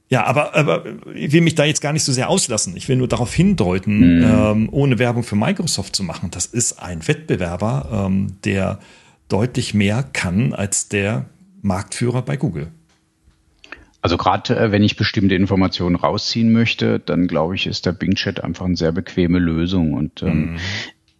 ja, aber, aber ich will mich da jetzt gar nicht so sehr auslassen. Ich will nur darauf hindeuten, mhm. ähm, ohne Werbung für Microsoft zu machen. Das ist ein Wettbewerber, ähm, der deutlich mehr kann als der Marktführer bei Google. Also gerade äh, wenn ich bestimmte Informationen rausziehen möchte, dann glaube ich, ist der Bing Chat einfach eine sehr bequeme Lösung. Und ähm, mhm.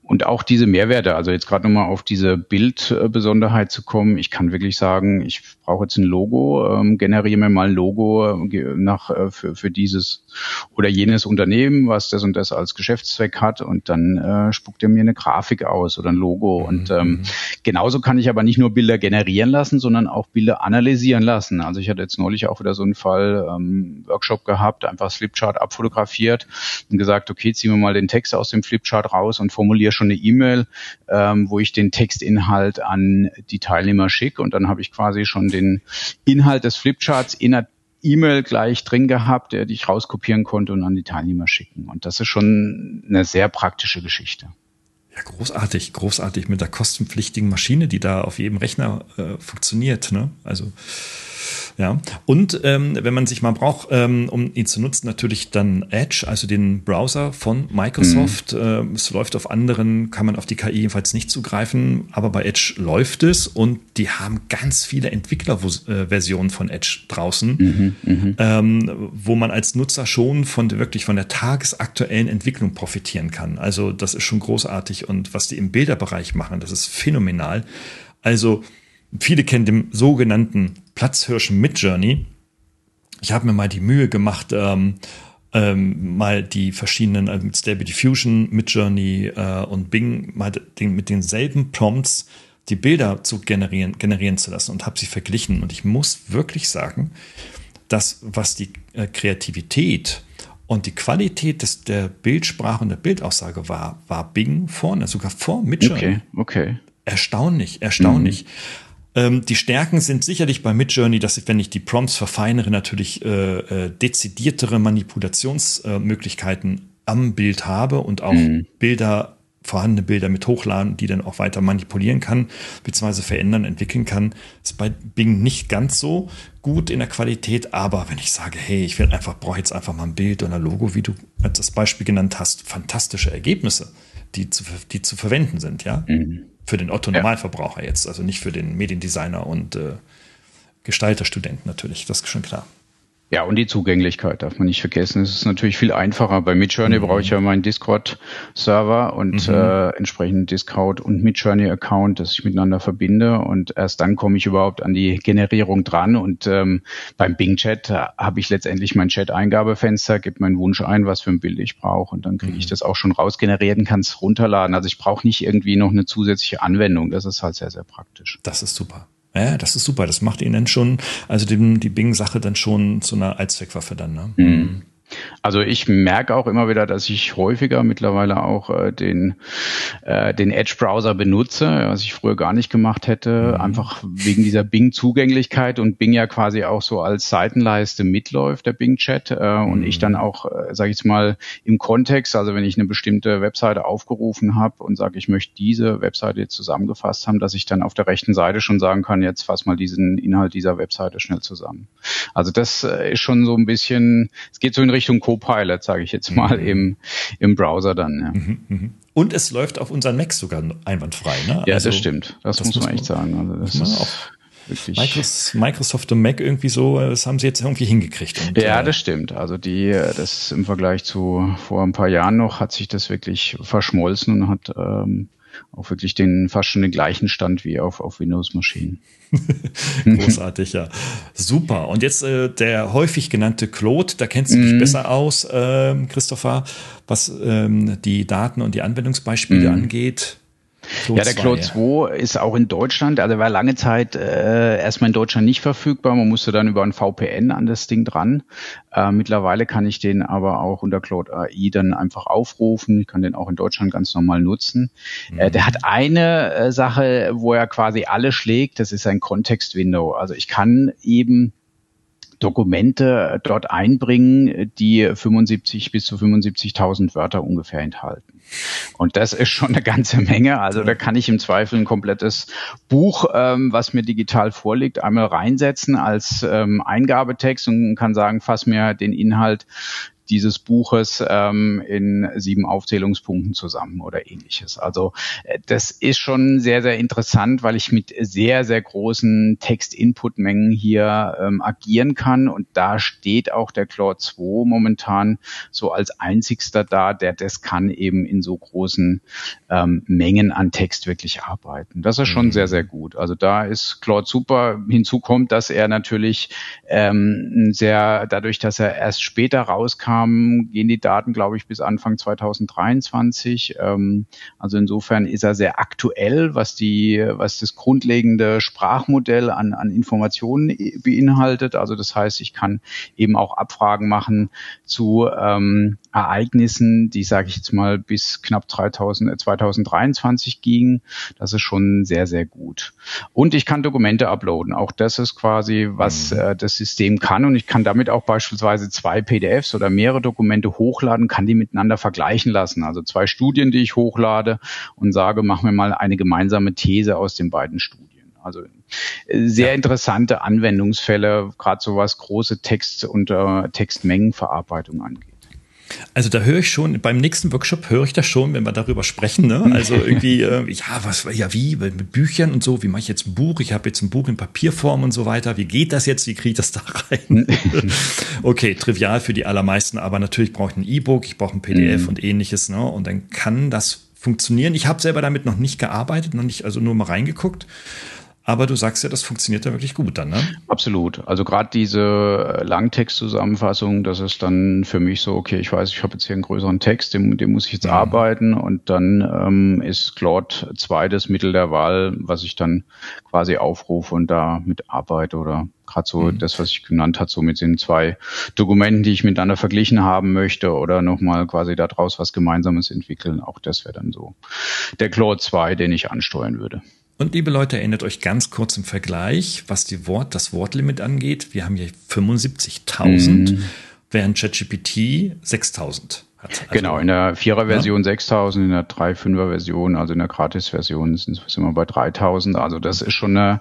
Und auch diese Mehrwerte, also jetzt gerade nochmal auf diese Bildbesonderheit zu kommen, ich kann wirklich sagen, ich brauche jetzt ein Logo, ähm, generiere mir mal ein Logo äh, nach, äh, für, für dieses oder jenes Unternehmen, was das und das als Geschäftszweck hat und dann äh, spuckt er mir eine Grafik aus oder ein Logo. Mhm. Und ähm, mhm. genauso kann ich aber nicht nur Bilder generieren lassen, sondern auch Bilder analysieren lassen. Also ich hatte jetzt neulich auch wieder so einen Fall, ähm, Workshop gehabt, einfach Flipchart abfotografiert und gesagt, okay, ziehen wir mal den Text aus dem Flipchart raus und formuliere schon eine E-Mail, ähm, wo ich den Textinhalt an die Teilnehmer schicke und dann habe ich quasi schon den Inhalt des Flipcharts in der E-Mail gleich drin gehabt, der ich rauskopieren konnte und an die Teilnehmer schicken. Und das ist schon eine sehr praktische Geschichte. Ja, großartig, großartig mit der kostenpflichtigen Maschine, die da auf jedem Rechner äh, funktioniert. Ne? Also ja, und ähm, wenn man sich mal braucht, ähm, um ihn zu nutzen, natürlich dann Edge, also den Browser von Microsoft. Mhm. Ähm, es läuft auf anderen, kann man auf die KI jedenfalls nicht zugreifen, aber bei Edge läuft es und die haben ganz viele Entwicklerversionen von Edge draußen, mhm, mhm, ähm, wo man als Nutzer schon von wirklich von der tagesaktuellen Entwicklung profitieren kann. Also das ist schon großartig und was die im Bilderbereich machen, das ist phänomenal. Also Viele kennen den sogenannten Platzhirschen Midjourney. Ich habe mir mal die Mühe gemacht, ähm, ähm, mal die verschiedenen äh, mit Stable Diffusion, Midjourney äh, und Bing mal den, mit denselben Prompts die Bilder zu generieren, generieren zu lassen und habe sie verglichen. Und ich muss wirklich sagen, dass was die äh, Kreativität und die Qualität des, der Bildsprache und der Bildaussage war, war Bing vorne, sogar vor Midjourney. Okay, okay. Erstaunlich, erstaunlich. Mhm. Ähm, die Stärken sind sicherlich bei Midjourney, dass ich, wenn ich die Prompts verfeinere, natürlich äh, äh, dezidiertere Manipulationsmöglichkeiten äh, am Bild habe und auch mhm. Bilder, vorhandene Bilder mit hochladen, die dann auch weiter manipulieren kann, beziehungsweise verändern, entwickeln kann. Das ist bei Bing nicht ganz so gut in der Qualität, aber wenn ich sage, hey, ich will einfach, brauche jetzt einfach mal ein Bild oder ein Logo, wie du als das Beispiel genannt hast, fantastische Ergebnisse, die zu, die zu verwenden sind, ja. Mhm. Für den Otto-Normalverbraucher ja. jetzt, also nicht für den Mediendesigner und äh, Gestalterstudenten natürlich, das ist schon klar. Ja, und die Zugänglichkeit darf man nicht vergessen. Es ist natürlich viel einfacher. Bei Midjourney mhm. brauche ich ja meinen Discord-Server und mhm. äh, entsprechend Discord und Midjourney-Account, das ich miteinander verbinde. Und erst dann komme ich überhaupt an die Generierung dran. Und ähm, beim Bing-Chat habe ich letztendlich mein Chat-Eingabefenster, gebe meinen Wunsch ein, was für ein Bild ich brauche. Und dann kriege mhm. ich das auch schon rausgeneriert und kann es runterladen. Also ich brauche nicht irgendwie noch eine zusätzliche Anwendung. Das ist halt sehr, sehr praktisch. Das ist super. Ja, das ist super. Das macht ihn dann schon, also dem, die Bing-Sache dann schon zu einer Allzweckwaffe dann. Ne? Mhm. Also ich merke auch immer wieder, dass ich häufiger mittlerweile auch äh, den, äh, den Edge-Browser benutze, was ich früher gar nicht gemacht hätte, mhm. einfach wegen dieser Bing-Zugänglichkeit und Bing ja quasi auch so als Seitenleiste mitläuft, der Bing-Chat. Äh, mhm. Und ich mhm. dann auch, äh, sage ich jetzt mal, im Kontext, also wenn ich eine bestimmte Webseite aufgerufen habe und sage, ich möchte diese Webseite jetzt zusammengefasst haben, dass ich dann auf der rechten Seite schon sagen kann, jetzt fass mal diesen Inhalt dieser Webseite schnell zusammen. Also das äh, ist schon so ein bisschen, es geht so in Richtung Richtung Copilot, sage ich jetzt mal, mhm. im, im Browser dann. Ja. Mhm, mhm. Und es läuft auf unseren Macs sogar einwandfrei. Ne? Ja, also, das stimmt. Das, das muss man echt sagen. Also das ist auch Microsoft und Mac irgendwie so, das haben sie jetzt irgendwie hingekriegt. Und, ja, äh, das stimmt. Also die, das im Vergleich zu vor ein paar Jahren noch hat sich das wirklich verschmolzen und hat ähm, auch wirklich den fast schon den gleichen Stand wie auf, auf Windows-Maschinen. [laughs] Großartig, ja. Super. Und jetzt äh, der häufig genannte Claude, da kennst du dich mm. besser aus, äh, Christopher, was ähm, die Daten und die Anwendungsbeispiele mm. angeht. Claude ja, der Claude 2 ist auch in Deutschland, also war lange Zeit äh, erstmal in Deutschland nicht verfügbar. Man musste dann über ein VPN an das Ding dran. Äh, mittlerweile kann ich den aber auch unter Claude AI dann einfach aufrufen. Ich kann den auch in Deutschland ganz normal nutzen. Mhm. Äh, der hat eine äh, Sache, wo er quasi alle schlägt. Das ist ein Context-Window. Also ich kann eben Dokumente dort einbringen, die 75 bis zu 75.000 Wörter ungefähr enthalten. Und das ist schon eine ganze Menge. Also da kann ich im Zweifel ein komplettes Buch, ähm, was mir digital vorliegt, einmal reinsetzen als ähm, Eingabetext und kann sagen, fass mir den Inhalt dieses Buches ähm, in sieben Aufzählungspunkten zusammen oder ähnliches. Also äh, das ist schon sehr, sehr interessant, weil ich mit sehr, sehr großen Text-Input-Mengen hier ähm, agieren kann. Und da steht auch der Claude 2 momentan so als einzigster da, der das kann eben in so großen ähm, Mengen an Text wirklich arbeiten. Das ist schon mhm. sehr, sehr gut. Also da ist Claude super. Hinzu kommt, dass er natürlich ähm, sehr, dadurch, dass er erst später rauskam, ähm, gehen die Daten, glaube ich, bis Anfang 2023. Ähm, also insofern ist er sehr aktuell, was die, was das grundlegende Sprachmodell an, an Informationen beinhaltet. Also das heißt, ich kann eben auch Abfragen machen zu, ähm, Ereignissen, die, sage ich jetzt mal, bis knapp 3000, äh, 2023 gingen. Das ist schon sehr, sehr gut. Und ich kann Dokumente uploaden. Auch das ist quasi, was mhm. äh, das System kann. Und ich kann damit auch beispielsweise zwei PDFs oder mehrere Dokumente hochladen, kann die miteinander vergleichen lassen. Also zwei Studien, die ich hochlade und sage, mach mir mal eine gemeinsame These aus den beiden Studien. Also äh, sehr interessante Anwendungsfälle, gerade so was große Text- und äh, Textmengenverarbeitung angeht. Also da höre ich schon, beim nächsten Workshop höre ich das schon, wenn wir darüber sprechen. Ne? Also [laughs] irgendwie, äh, ja, was, ja, wie, mit Büchern und so, wie mache ich jetzt ein Buch? Ich habe jetzt ein Buch in Papierform und so weiter. Wie geht das jetzt? Wie kriege ich das da rein? [laughs] okay, trivial für die allermeisten, aber natürlich brauche ich ein E-Book, ich brauche ein PDF mhm. und ähnliches, ne? Und dann kann das funktionieren. Ich habe selber damit noch nicht gearbeitet, noch nicht, also nur mal reingeguckt. Aber du sagst ja, das funktioniert ja wirklich gut dann, ne? Absolut. Also gerade diese Langtextzusammenfassung, das ist dann für mich so, okay, ich weiß, ich habe jetzt hier einen größeren Text, den, den muss ich jetzt mhm. arbeiten und dann ähm, ist Claude 2 das Mittel der Wahl, was ich dann quasi aufrufe und da mit arbeite oder gerade so mhm. das, was ich genannt hat, so mit den zwei Dokumenten, die ich miteinander verglichen haben möchte oder nochmal quasi daraus was Gemeinsames entwickeln. Auch das wäre dann so der Claude 2, den ich ansteuern würde. Und liebe Leute, erinnert euch ganz kurz im Vergleich, was die Wort, das Wortlimit angeht. Wir haben hier 75.000, mhm. während ChatGPT 6.000 hat. Also, genau, in der Vierer-Version ja. 6.000, in der 3-5er-Version, also in der Gratis-Version sind, sind wir bei 3.000. Also das ist schon eine,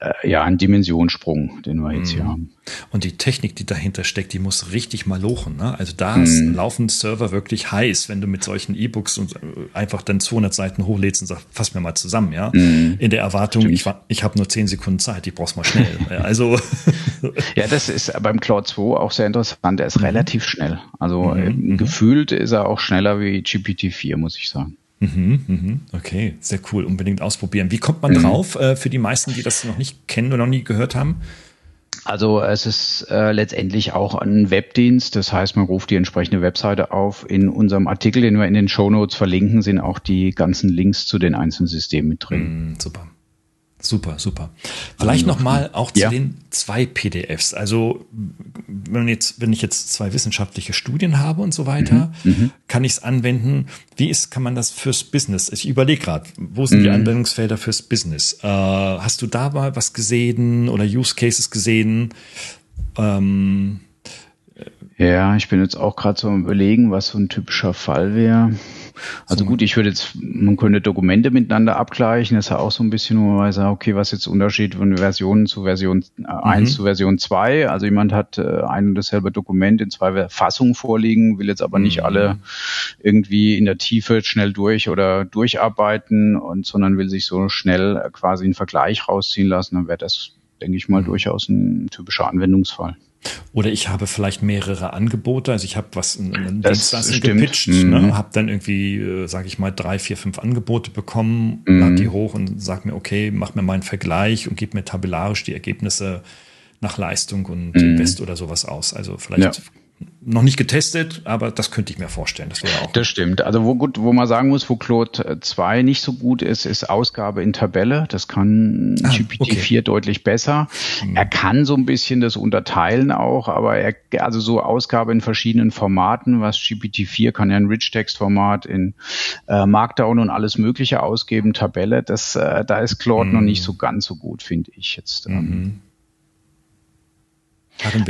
äh, ja, ein Dimensionssprung, den wir jetzt mhm. hier haben. Und die Technik, die dahinter steckt, die muss richtig mal lochen. Ne? Also da mhm. laufen Server wirklich heiß, wenn du mit solchen E-Books und äh, einfach dann 200 Seiten hochlädst und sagst, fass mir mal zusammen, ja. Mhm. In der Erwartung, Stimmt. ich, ich habe nur 10 Sekunden Zeit, ich brauch's mal schnell. [laughs] also ja, das ist beim Cloud 2 auch sehr interessant. Er ist mhm. relativ schnell. Also mhm. Mhm. Gefühlt ist er auch schneller wie GPT-4, muss ich sagen. Mhm, mhm. Okay, sehr cool. Unbedingt ausprobieren. Wie kommt man mhm. drauf äh, für die meisten, die das noch nicht kennen oder noch nie gehört haben? Also es ist äh, letztendlich auch ein Webdienst, das heißt, man ruft die entsprechende Webseite auf. In unserem Artikel, den wir in den Show Notes verlinken, sind auch die ganzen Links zu den einzelnen Systemen mit drin. Mm, super. Super, super. Vielleicht also, nochmal auch zu ja. den zwei PDFs. Also wenn, jetzt, wenn ich jetzt zwei wissenschaftliche Studien habe und so weiter, mhm. mhm. kann ich es anwenden. Wie ist, kann man das fürs Business? Ich überlege gerade, wo sind mhm. die Anwendungsfelder fürs Business? Äh, hast du da mal was gesehen oder Use Cases gesehen? Ähm, ja, ich bin jetzt auch gerade so am überlegen, was so ein typischer Fall wäre. Also gut, ich würde jetzt, man könnte Dokumente miteinander abgleichen. Das ist ja auch so ein bisschen, wo man sagt, okay, was ist jetzt Unterschied von Version zu Version äh, 1 mhm. zu Version 2? Also jemand hat äh, ein und dasselbe Dokument in zwei Fassungen vorliegen, will jetzt aber nicht mhm. alle irgendwie in der Tiefe schnell durch oder durcharbeiten und sondern will sich so schnell äh, quasi einen Vergleich rausziehen lassen, dann wäre das, denke ich mal, mhm. durchaus ein typischer Anwendungsfall. Oder ich habe vielleicht mehrere Angebote. Also ich habe was in, in Dienstleistung gepitcht, ne? mhm. ne? habe dann irgendwie, äh, sage ich mal, drei, vier, fünf Angebote bekommen, mhm. lade die hoch und sag mir, okay, mach mir mal einen Vergleich und gib mir tabellarisch die Ergebnisse nach Leistung und mhm. Invest oder sowas aus. Also vielleicht ja noch nicht getestet, aber das könnte ich mir vorstellen. Das, wäre auch das stimmt. Also wo gut, wo man sagen muss, wo Claude 2 nicht so gut ist, ist Ausgabe in Tabelle. Das kann ah, GPT-4 okay. deutlich besser. Mhm. Er kann so ein bisschen das unterteilen auch, aber er, also so Ausgabe in verschiedenen Formaten, was GPT-4 kann ja ein Rich-Text-Format in äh, Markdown und alles Mögliche ausgeben, Tabelle. Das, äh, da ist Claude mhm. noch nicht so ganz so gut, finde ich jetzt. Ähm, mhm.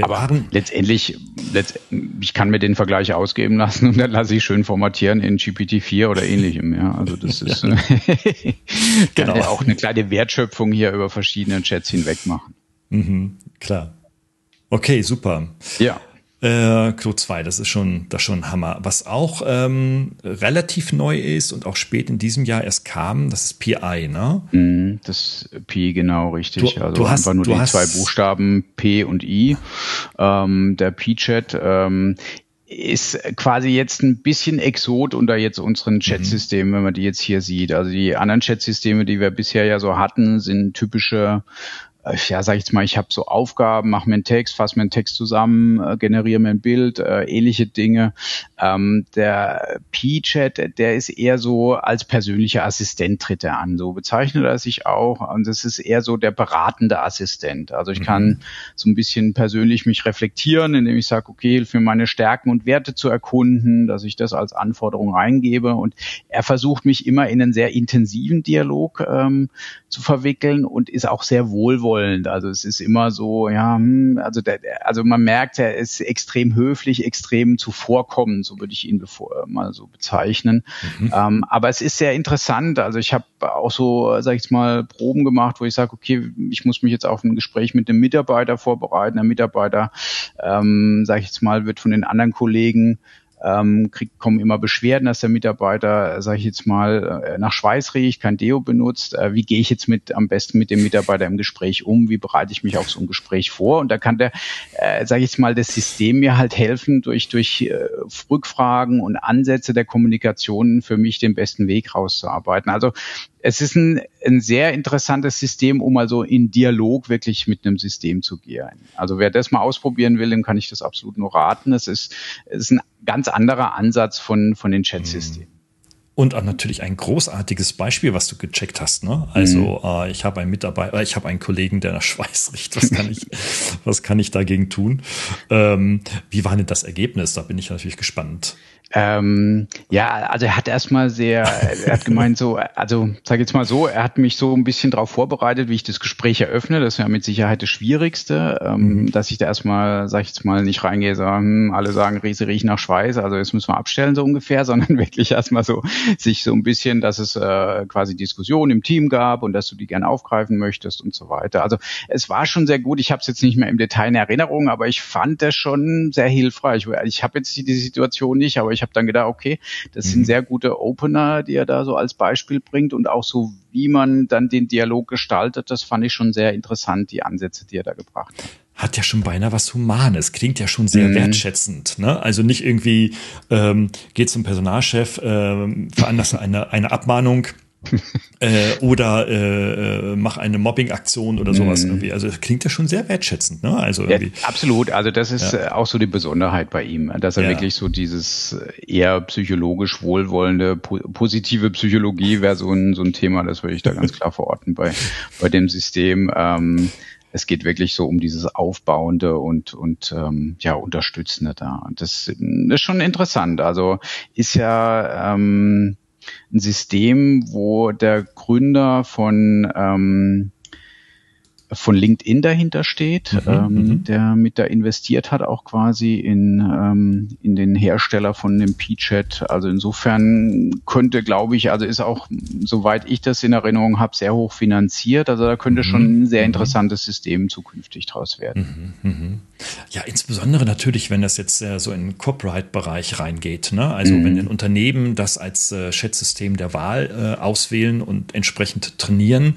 Aber letztendlich, letzt, ich kann mir den Vergleich ausgeben lassen und dann lasse ich schön formatieren in GPT-4 oder ähnlichem. Ja, also das [laughs] ist [laughs] genau. auch eine kleine Wertschöpfung hier über verschiedene Chats hinweg machen. Mhm, klar. Okay, super. Ja. Äh, Clo 2, das ist schon, das ist schon Hammer. Was auch ähm, relativ neu ist und auch spät in diesem Jahr erst kam, das ist PI, ne? Mm, das Pi, genau, richtig. Du, also du hast, einfach nur die hast, zwei Buchstaben P und I. Ähm, der Pi-Chat. Ähm, ist quasi jetzt ein bisschen Exot unter jetzt unseren mhm. Chat-Systemen, wenn man die jetzt hier sieht. Also die anderen Chat-Systeme, die wir bisher ja so hatten, sind typische ja, sag ich jetzt mal, ich habe so Aufgaben, mache mir einen Text, fasse mir einen Text zusammen, äh, generiere mir ein Bild, äh, ähnliche Dinge. Ähm, der P-Chat, der ist eher so als persönlicher Assistent tritt er an. So bezeichnet er sich auch. Und das ist eher so der beratende Assistent. Also ich mhm. kann so ein bisschen persönlich mich reflektieren, indem ich sage, okay, für meine Stärken und Werte zu erkunden, dass ich das als Anforderung reingebe. Und er versucht mich immer in einen sehr intensiven Dialog ähm, zu verwickeln und ist auch sehr wohlwollend. Also es ist immer so, ja, hm, also der, also man merkt, er ist extrem höflich, extrem zuvorkommend, so würde ich ihn bevor, mal so bezeichnen. Mhm. Ähm, aber es ist sehr interessant. Also ich habe auch so, sag ich mal, Proben gemacht, wo ich sage, okay, ich muss mich jetzt auf ein Gespräch mit einem Mitarbeiter vorbereiten. Der Mitarbeiter, ähm, sage ich jetzt mal, wird von den anderen Kollegen ähm, kriegt, kommen immer Beschwerden, dass der Mitarbeiter, sage ich jetzt mal, äh, nach Schweiß riecht, kein Deo benutzt. Äh, wie gehe ich jetzt mit am besten mit dem Mitarbeiter im Gespräch um? Wie bereite ich mich auf so ein Gespräch vor? Und da kann der, äh, sage ich jetzt mal, das System mir halt helfen, durch durch äh, Rückfragen und Ansätze der Kommunikation für mich den besten Weg rauszuarbeiten. Also es ist ein, ein sehr interessantes System, um also in Dialog wirklich mit einem System zu gehen. Also wer das mal ausprobieren will, dem kann ich das absolut nur raten. Es ist, es ist ein ganz anderer Ansatz von, von den Chat-Systemen. Und auch natürlich ein großartiges Beispiel, was du gecheckt hast. Ne? Also mhm. äh, ich habe einen Mitarbeiter, äh, ich habe einen Kollegen, der nach Schweiß riecht. Was kann ich, [laughs] was kann ich dagegen tun? Ähm, wie war denn das Ergebnis? Da bin ich natürlich gespannt. Ähm, ja, also er hat erstmal sehr, er hat gemeint so, also sag jetzt mal so, er hat mich so ein bisschen darauf vorbereitet, wie ich das Gespräch eröffne. Das ist ja mit Sicherheit das Schwierigste, ähm, mhm. dass ich da erstmal, sag ich jetzt mal, nicht reingehe, sagen, hm, alle sagen, Riese riecht nach Schweiß, also jetzt müssen wir abstellen so ungefähr, [laughs] sondern wirklich erstmal so sich so ein bisschen, dass es äh, quasi Diskussionen im Team gab und dass du die gerne aufgreifen möchtest und so weiter. Also es war schon sehr gut. Ich habe es jetzt nicht mehr im Detail in Erinnerung, aber ich fand das schon sehr hilfreich. Ich habe jetzt die Situation nicht, aber ich ich habe dann gedacht, okay, das mhm. sind sehr gute Opener, die er da so als Beispiel bringt und auch so, wie man dann den Dialog gestaltet, das fand ich schon sehr interessant, die Ansätze, die er da gebracht hat hat ja schon beinahe was Humanes, klingt ja schon sehr mhm. wertschätzend. Ne? Also nicht irgendwie ähm, geht zum Personalchef, ähm, veranlasst eine, eine Abmahnung, [laughs] äh, oder äh, äh, mach eine Mobbing-Aktion oder sowas mm. irgendwie. Also das klingt ja schon sehr wertschätzend, ne? Also irgendwie. Ja, absolut. Also das ist ja. Äh, auch so die Besonderheit bei ihm, dass er ja. wirklich so dieses eher psychologisch wohlwollende, po positive Psychologie wäre so ein, so ein Thema, das würde ich da ganz [laughs] klar verorten bei, bei dem System. Ähm, es geht wirklich so um dieses Aufbauende und, und ähm, ja, Unterstützende da. Das, das ist schon interessant. Also ist ja ähm, ein System, wo der Gründer von ähm, von LinkedIn dahinter steht, mhm, ähm, mhm. der mit da investiert hat, auch quasi in, ähm, in den Hersteller von dem P-Chat. Also insofern könnte, glaube ich, also ist auch, soweit ich das in Erinnerung habe, sehr hoch finanziert. Also da könnte mhm. schon ein sehr mhm. interessantes System zukünftig draus werden. Mhm, mhm. Ja, insbesondere natürlich, wenn das jetzt äh, so in den Copyright-Bereich reingeht. Ne? Also wenn ein Unternehmen das als äh, Chat-System der Wahl äh, auswählen und entsprechend trainieren,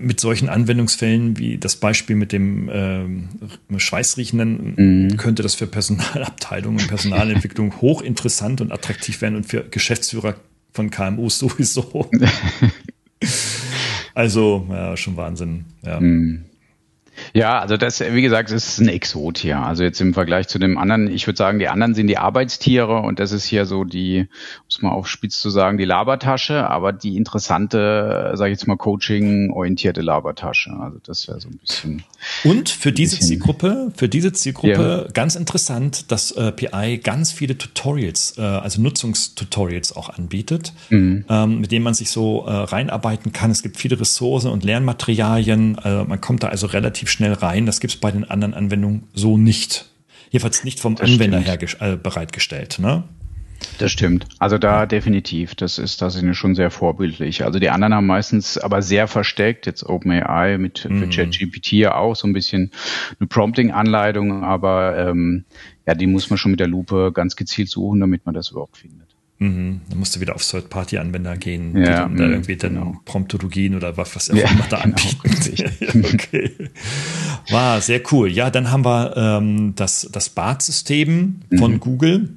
mit solchen Anwendungsfällen wie das Beispiel mit dem äh, Schweißriechenden mhm. könnte das für Personalabteilungen und Personalentwicklung [laughs] hochinteressant und attraktiv werden und für Geschäftsführer von KMUs sowieso. [laughs] also, ja, schon Wahnsinn. Ja. Mhm. Ja, also das, wie gesagt, ist ein Exot hier. Also jetzt im Vergleich zu dem anderen, ich würde sagen, die anderen sind die Arbeitstiere und das ist hier so die, muss man auf spitz zu sagen, die Labertasche, aber die interessante, sage ich jetzt mal, Coaching-orientierte Labertasche. Also das wäre so ein bisschen. Und für diese Zielgruppe, für diese Zielgruppe ja. ganz interessant, dass äh, PI ganz viele Tutorials, äh, also Nutzungstutorials auch anbietet, mhm. ähm, mit denen man sich so äh, reinarbeiten kann. Es gibt viele Ressourcen und Lernmaterialien. Äh, man kommt da also relativ schnell rein. Das gibt es bei den anderen Anwendungen so nicht. Jedenfalls nicht vom das Anwender stimmt. her äh, bereitgestellt. Ne? Das stimmt. Also da definitiv. Das ist, das ist schon sehr vorbildlich. Also die anderen haben meistens aber sehr versteckt. Jetzt OpenAI mit, mhm. ChatGPT ja auch so ein bisschen eine Prompting-Anleitung, aber ähm, ja, die muss man schon mit der Lupe ganz gezielt suchen, damit man das überhaupt findet. Mhm. Dann musst du wieder auf Third-Party-Anwender gehen, ja, die dann da irgendwie genau. dann Promptologien oder was, was auch ja, immer da genau, anbieten. [laughs] okay. War sehr cool. Ja, dann haben wir ähm, das, das BART-System von mhm. Google.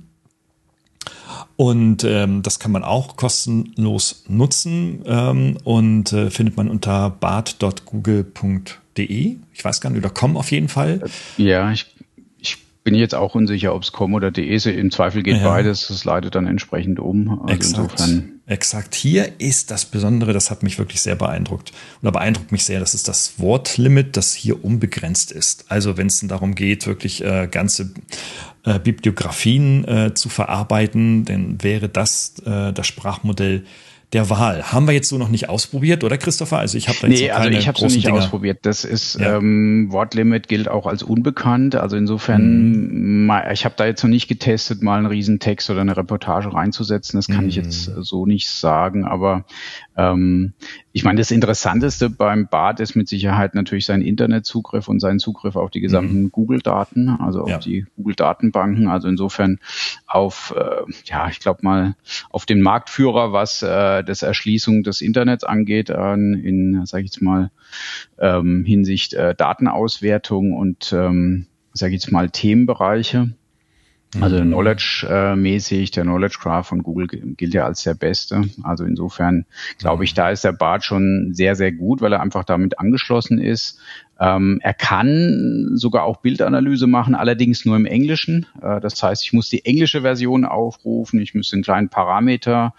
Und ähm, das kann man auch kostenlos nutzen ähm, und äh, findet man unter bart.google.com .de, ich weiß gar nicht, oder com auf jeden Fall. Ja, ich bin jetzt auch unsicher, ob es com oder de ist. Im Zweifel geht ja. beides. Das leitet dann entsprechend um. Also Exakt. insofern. Exakt. Hier ist das Besondere, das hat mich wirklich sehr beeindruckt. Oder beeindruckt mich sehr, das ist das Wortlimit, das hier unbegrenzt ist. Also wenn es darum geht, wirklich äh, ganze äh, Bibliografien äh, zu verarbeiten, dann wäre das äh, das Sprachmodell der Wahl. Haben wir jetzt so noch nicht ausprobiert, oder Christopher? Also ich habe da jetzt nee, also ich habe es nicht Dinger. ausprobiert. Das ist ja. ähm, Wortlimit gilt auch als unbekannt. Also insofern, mhm. ich habe da jetzt noch nicht getestet, mal einen Riesentext oder eine Reportage reinzusetzen. Das kann mhm. ich jetzt so nicht sagen. Aber ähm, ich meine, das Interessanteste beim Bart ist mit Sicherheit natürlich sein Internetzugriff und sein Zugriff auf die gesamten mhm. Google-Daten, also auf ja. die Google-Datenbanken. Also insofern auf, äh, ja, ich glaube mal, auf den Marktführer, was äh, das Erschließung des Internets angeht, äh, in, sage ich jetzt mal, ähm, Hinsicht äh, Datenauswertung und, ähm, sage ich jetzt mal, Themenbereiche. Also mhm. Knowledge-mäßig, der Knowledge Graph von Google gilt ja als der beste. Also insofern glaube ich, mhm. da ist der Bart schon sehr, sehr gut, weil er einfach damit angeschlossen ist. Ähm, er kann sogar auch Bildanalyse machen, allerdings nur im Englischen. Äh, das heißt, ich muss die englische Version aufrufen, ich müsste einen kleinen Parameter,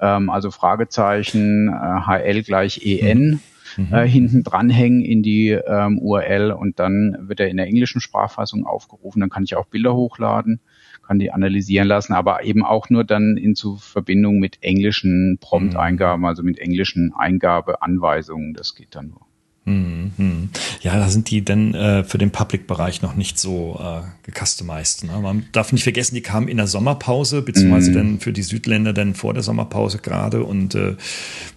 ähm, also Fragezeichen, äh, HL gleich EN. Mhm mhm. äh, hinten dranhängen in die ähm, URL und dann wird er in der englischen Sprachfassung aufgerufen. Dann kann ich auch Bilder hochladen, kann die analysieren lassen, aber eben auch nur dann in zu Verbindung mit englischen Prompt-Eingaben, also mit englischen Eingabeanweisungen. Das geht dann nur. Mhm. Ja, da sind die dann äh, für den Public-Bereich noch nicht so äh, gecustomized. Ne? Man darf nicht vergessen, die kamen in der Sommerpause, beziehungsweise mhm. dann für die Südländer dann vor der Sommerpause gerade und äh,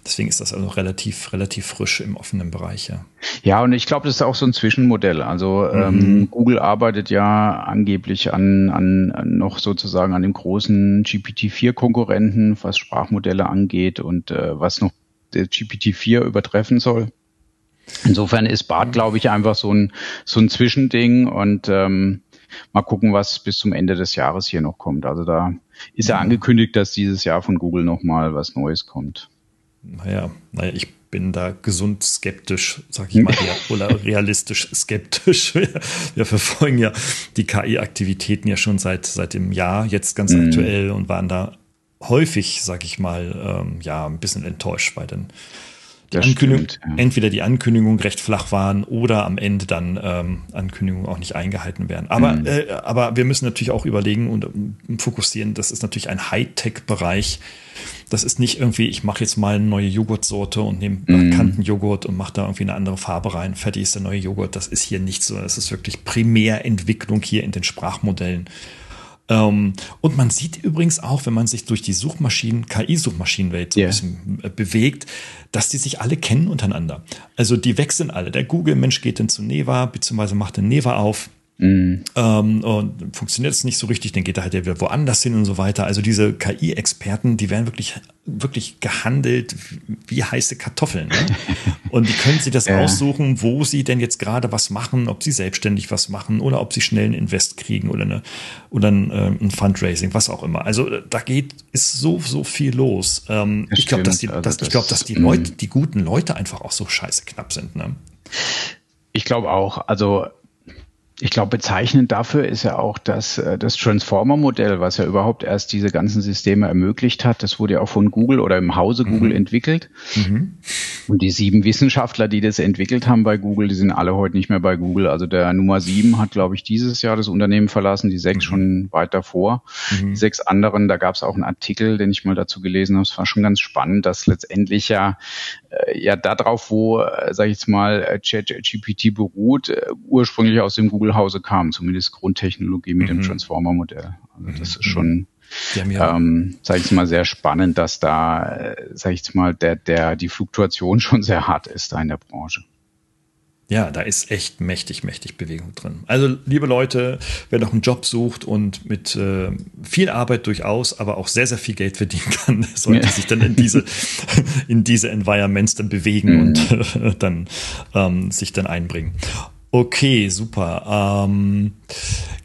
deswegen ist das also relativ, relativ frisch im offenen Bereich. Ja, ja und ich glaube, das ist auch so ein Zwischenmodell. Also ähm, mhm. ähm, Google arbeitet ja angeblich an, an, an noch sozusagen an dem großen GPT-4-Konkurrenten, was Sprachmodelle angeht und äh, was noch der GPT-4 übertreffen soll. Insofern ist Bart, glaube ich, einfach so ein, so ein Zwischending und ähm, mal gucken, was bis zum Ende des Jahres hier noch kommt. Also da ist ja angekündigt, dass dieses Jahr von Google nochmal was Neues kommt. Naja, naja, ich bin da gesund skeptisch, sag ich mal, [laughs] oder realistisch skeptisch. [laughs] Wir, wir, verfolgen ja die KI-Aktivitäten ja schon seit, seit dem Jahr, jetzt ganz mhm. aktuell und waren da häufig, sag ich mal, ähm, ja, ein bisschen enttäuscht bei den die Ankündigung, stimmt, ja. entweder die Ankündigungen recht flach waren oder am Ende dann ähm, Ankündigungen auch nicht eingehalten werden. Aber, mhm. äh, aber wir müssen natürlich auch überlegen und um, fokussieren, das ist natürlich ein Hightech-Bereich. Das ist nicht irgendwie, ich mache jetzt mal eine neue Joghurtsorte und nehme mhm. bekannten Joghurt und mache da irgendwie eine andere Farbe rein. Fertig ist der neue Joghurt. Das ist hier nicht so. Das ist wirklich Primärentwicklung hier in den Sprachmodellen. Ähm, und man sieht übrigens auch, wenn man sich durch die Suchmaschinen, KI-Suchmaschinenwelt so yeah. ein bisschen äh, bewegt, dass die sich alle kennen untereinander. Also die wechseln alle. Der Google-Mensch geht dann zu Neva, beziehungsweise macht den Neva auf Mhm. Ähm, und funktioniert es nicht so richtig, dann geht er halt wieder woanders hin und so weiter. Also diese KI-Experten, die werden wirklich, wirklich gehandelt wie heiße Kartoffeln. Ne? [laughs] und die können sich das ja. aussuchen, wo sie denn jetzt gerade was machen, ob sie selbstständig was machen oder ob sie schnell einen Invest kriegen oder, eine, oder ein, äh, ein Fundraising, was auch immer. Also da geht, ist so, so viel los. Ähm, ich glaube, dass die, also dass, das, ich glaube, dass die Leute, die guten Leute einfach auch so scheiße knapp sind. Ne? Ich glaube auch. Also ich glaube, bezeichnend dafür ist ja auch, dass äh, das Transformer-Modell, was ja überhaupt erst diese ganzen Systeme ermöglicht hat, das wurde ja auch von Google oder im Hause mhm. Google entwickelt. Mhm. Und die sieben Wissenschaftler, die das entwickelt haben bei Google, die sind alle heute nicht mehr bei Google. Also der Nummer sieben hat, glaube ich, dieses Jahr das Unternehmen verlassen, die sechs mhm. schon weit davor. Mhm. Die sechs anderen, da gab es auch einen Artikel, den ich mal dazu gelesen habe. Es war schon ganz spannend, dass letztendlich ja äh, ja darauf, wo, äh, sage ich jetzt mal, ChatGPT beruht, ursprünglich aus dem Google-Hause kam, zumindest Grundtechnologie mit mhm. dem Transformer-Modell. Also das ist mhm. schon, ja ähm, sage ich mal, sehr spannend, dass da, äh, sage ich mal, der, der, die Fluktuation [laughs] schon sehr hart ist da in der Branche. Ja, da ist echt mächtig, mächtig Bewegung drin. Also, liebe Leute, wer noch einen Job sucht und mit äh, viel Arbeit durchaus, aber auch sehr, sehr viel Geld verdienen kann, [laughs] sollte ja. sich dann in diese, [laughs] in diese Environments dann bewegen mhm. und äh, dann ähm, sich dann einbringen. Okay, super. Ähm,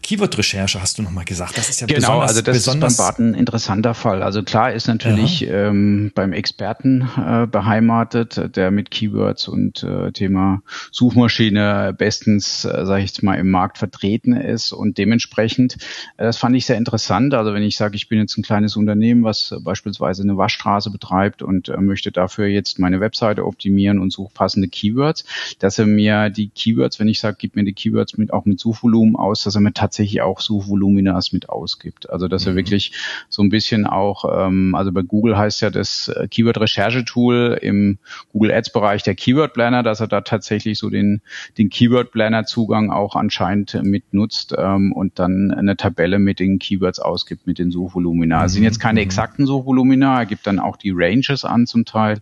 Keyword-Recherche hast du nochmal gesagt. Das ist ja genau, besonders, also das besonders ist beim Bart ein interessanter Fall. Also klar ist natürlich ja. ähm, beim Experten äh, beheimatet, der mit Keywords und äh, Thema Suchmaschine bestens, äh, sage ich jetzt mal, im Markt vertreten ist und dementsprechend, äh, das fand ich sehr interessant. Also wenn ich sage, ich bin jetzt ein kleines Unternehmen, was beispielsweise eine Waschstraße betreibt und äh, möchte dafür jetzt meine Webseite optimieren und suche passende Keywords, dass er mir die Keywords, wenn ich sage, gib mir die Keywords mit auch mit Suchvolumen aus, dass er mir tatsächlich auch Suchvoluminas mit ausgibt. Also dass er mhm. wirklich so ein bisschen auch, ähm, also bei Google heißt ja das äh, Keyword-Recherche-Tool im Google Ads-Bereich der Keyword Planner, dass er da tatsächlich so den, den Keyword Planner-Zugang auch anscheinend mit nutzt ähm, und dann eine Tabelle mit den Keywords ausgibt, mit den Suchvolumina. Mhm. Es sind jetzt keine mhm. exakten Suchvolumina, er gibt dann auch die Ranges an zum Teil.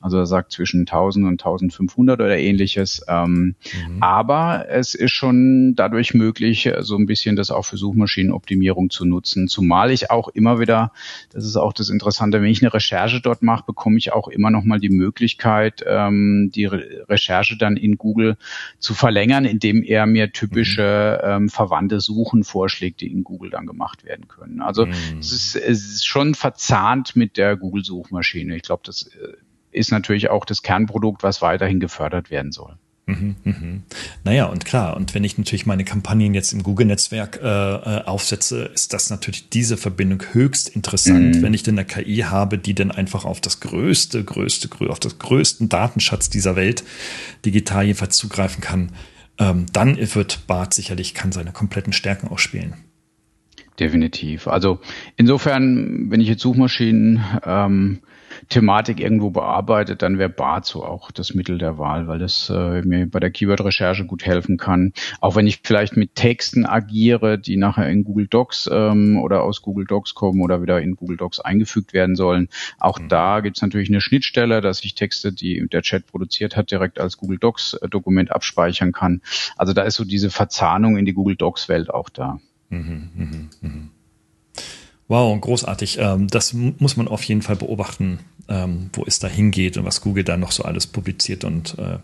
Also er sagt zwischen 1000 und 1500 oder ähnliches. Ähm, mhm. Aber es ist schon dadurch möglich, so ein bisschen das auch für Suchmaschinenoptimierung zu nutzen. Zumal ich auch immer wieder, das ist auch das Interessante, wenn ich eine Recherche dort mache, bekomme ich auch immer noch mal die Möglichkeit, ähm, die Re Recherche dann in Google zu verlängern, indem er mir typische mhm. ähm, verwandte Suchen vorschlägt, die in Google dann gemacht werden können. Also mhm. es, ist, es ist schon verzahnt mit der Google-Suchmaschine. Ich glaube, das äh, ist natürlich auch das Kernprodukt, was weiterhin gefördert werden soll. Mhm, mhm. Naja, und klar, und wenn ich natürlich meine Kampagnen jetzt im Google-Netzwerk äh, äh, aufsetze, ist das natürlich diese Verbindung höchst interessant, mhm. wenn ich denn eine KI habe, die dann einfach auf das größte, größte, auf das größten Datenschatz dieser Welt digital jedenfalls zugreifen kann, ähm, dann wird Bart sicherlich, kann seine kompletten Stärken ausspielen. Definitiv. Also insofern, wenn ich jetzt Suchmaschinen ähm, Thematik irgendwo bearbeitet, dann wäre BART so auch das Mittel der Wahl, weil das äh, mir bei der Keyword-Recherche gut helfen kann. Auch wenn ich vielleicht mit Texten agiere, die nachher in Google Docs ähm, oder aus Google Docs kommen oder wieder in Google Docs eingefügt werden sollen. Auch mhm. da gibt es natürlich eine Schnittstelle, dass ich Texte, die der Chat produziert hat, direkt als Google Docs-Dokument abspeichern kann. Also da ist so diese Verzahnung in die Google Docs-Welt auch da. Mhm, mh, mh. Wow, großartig. Ähm, das muss man auf jeden Fall beobachten, ähm, wo es da hingeht und was Google da noch so alles publiziert und, äh,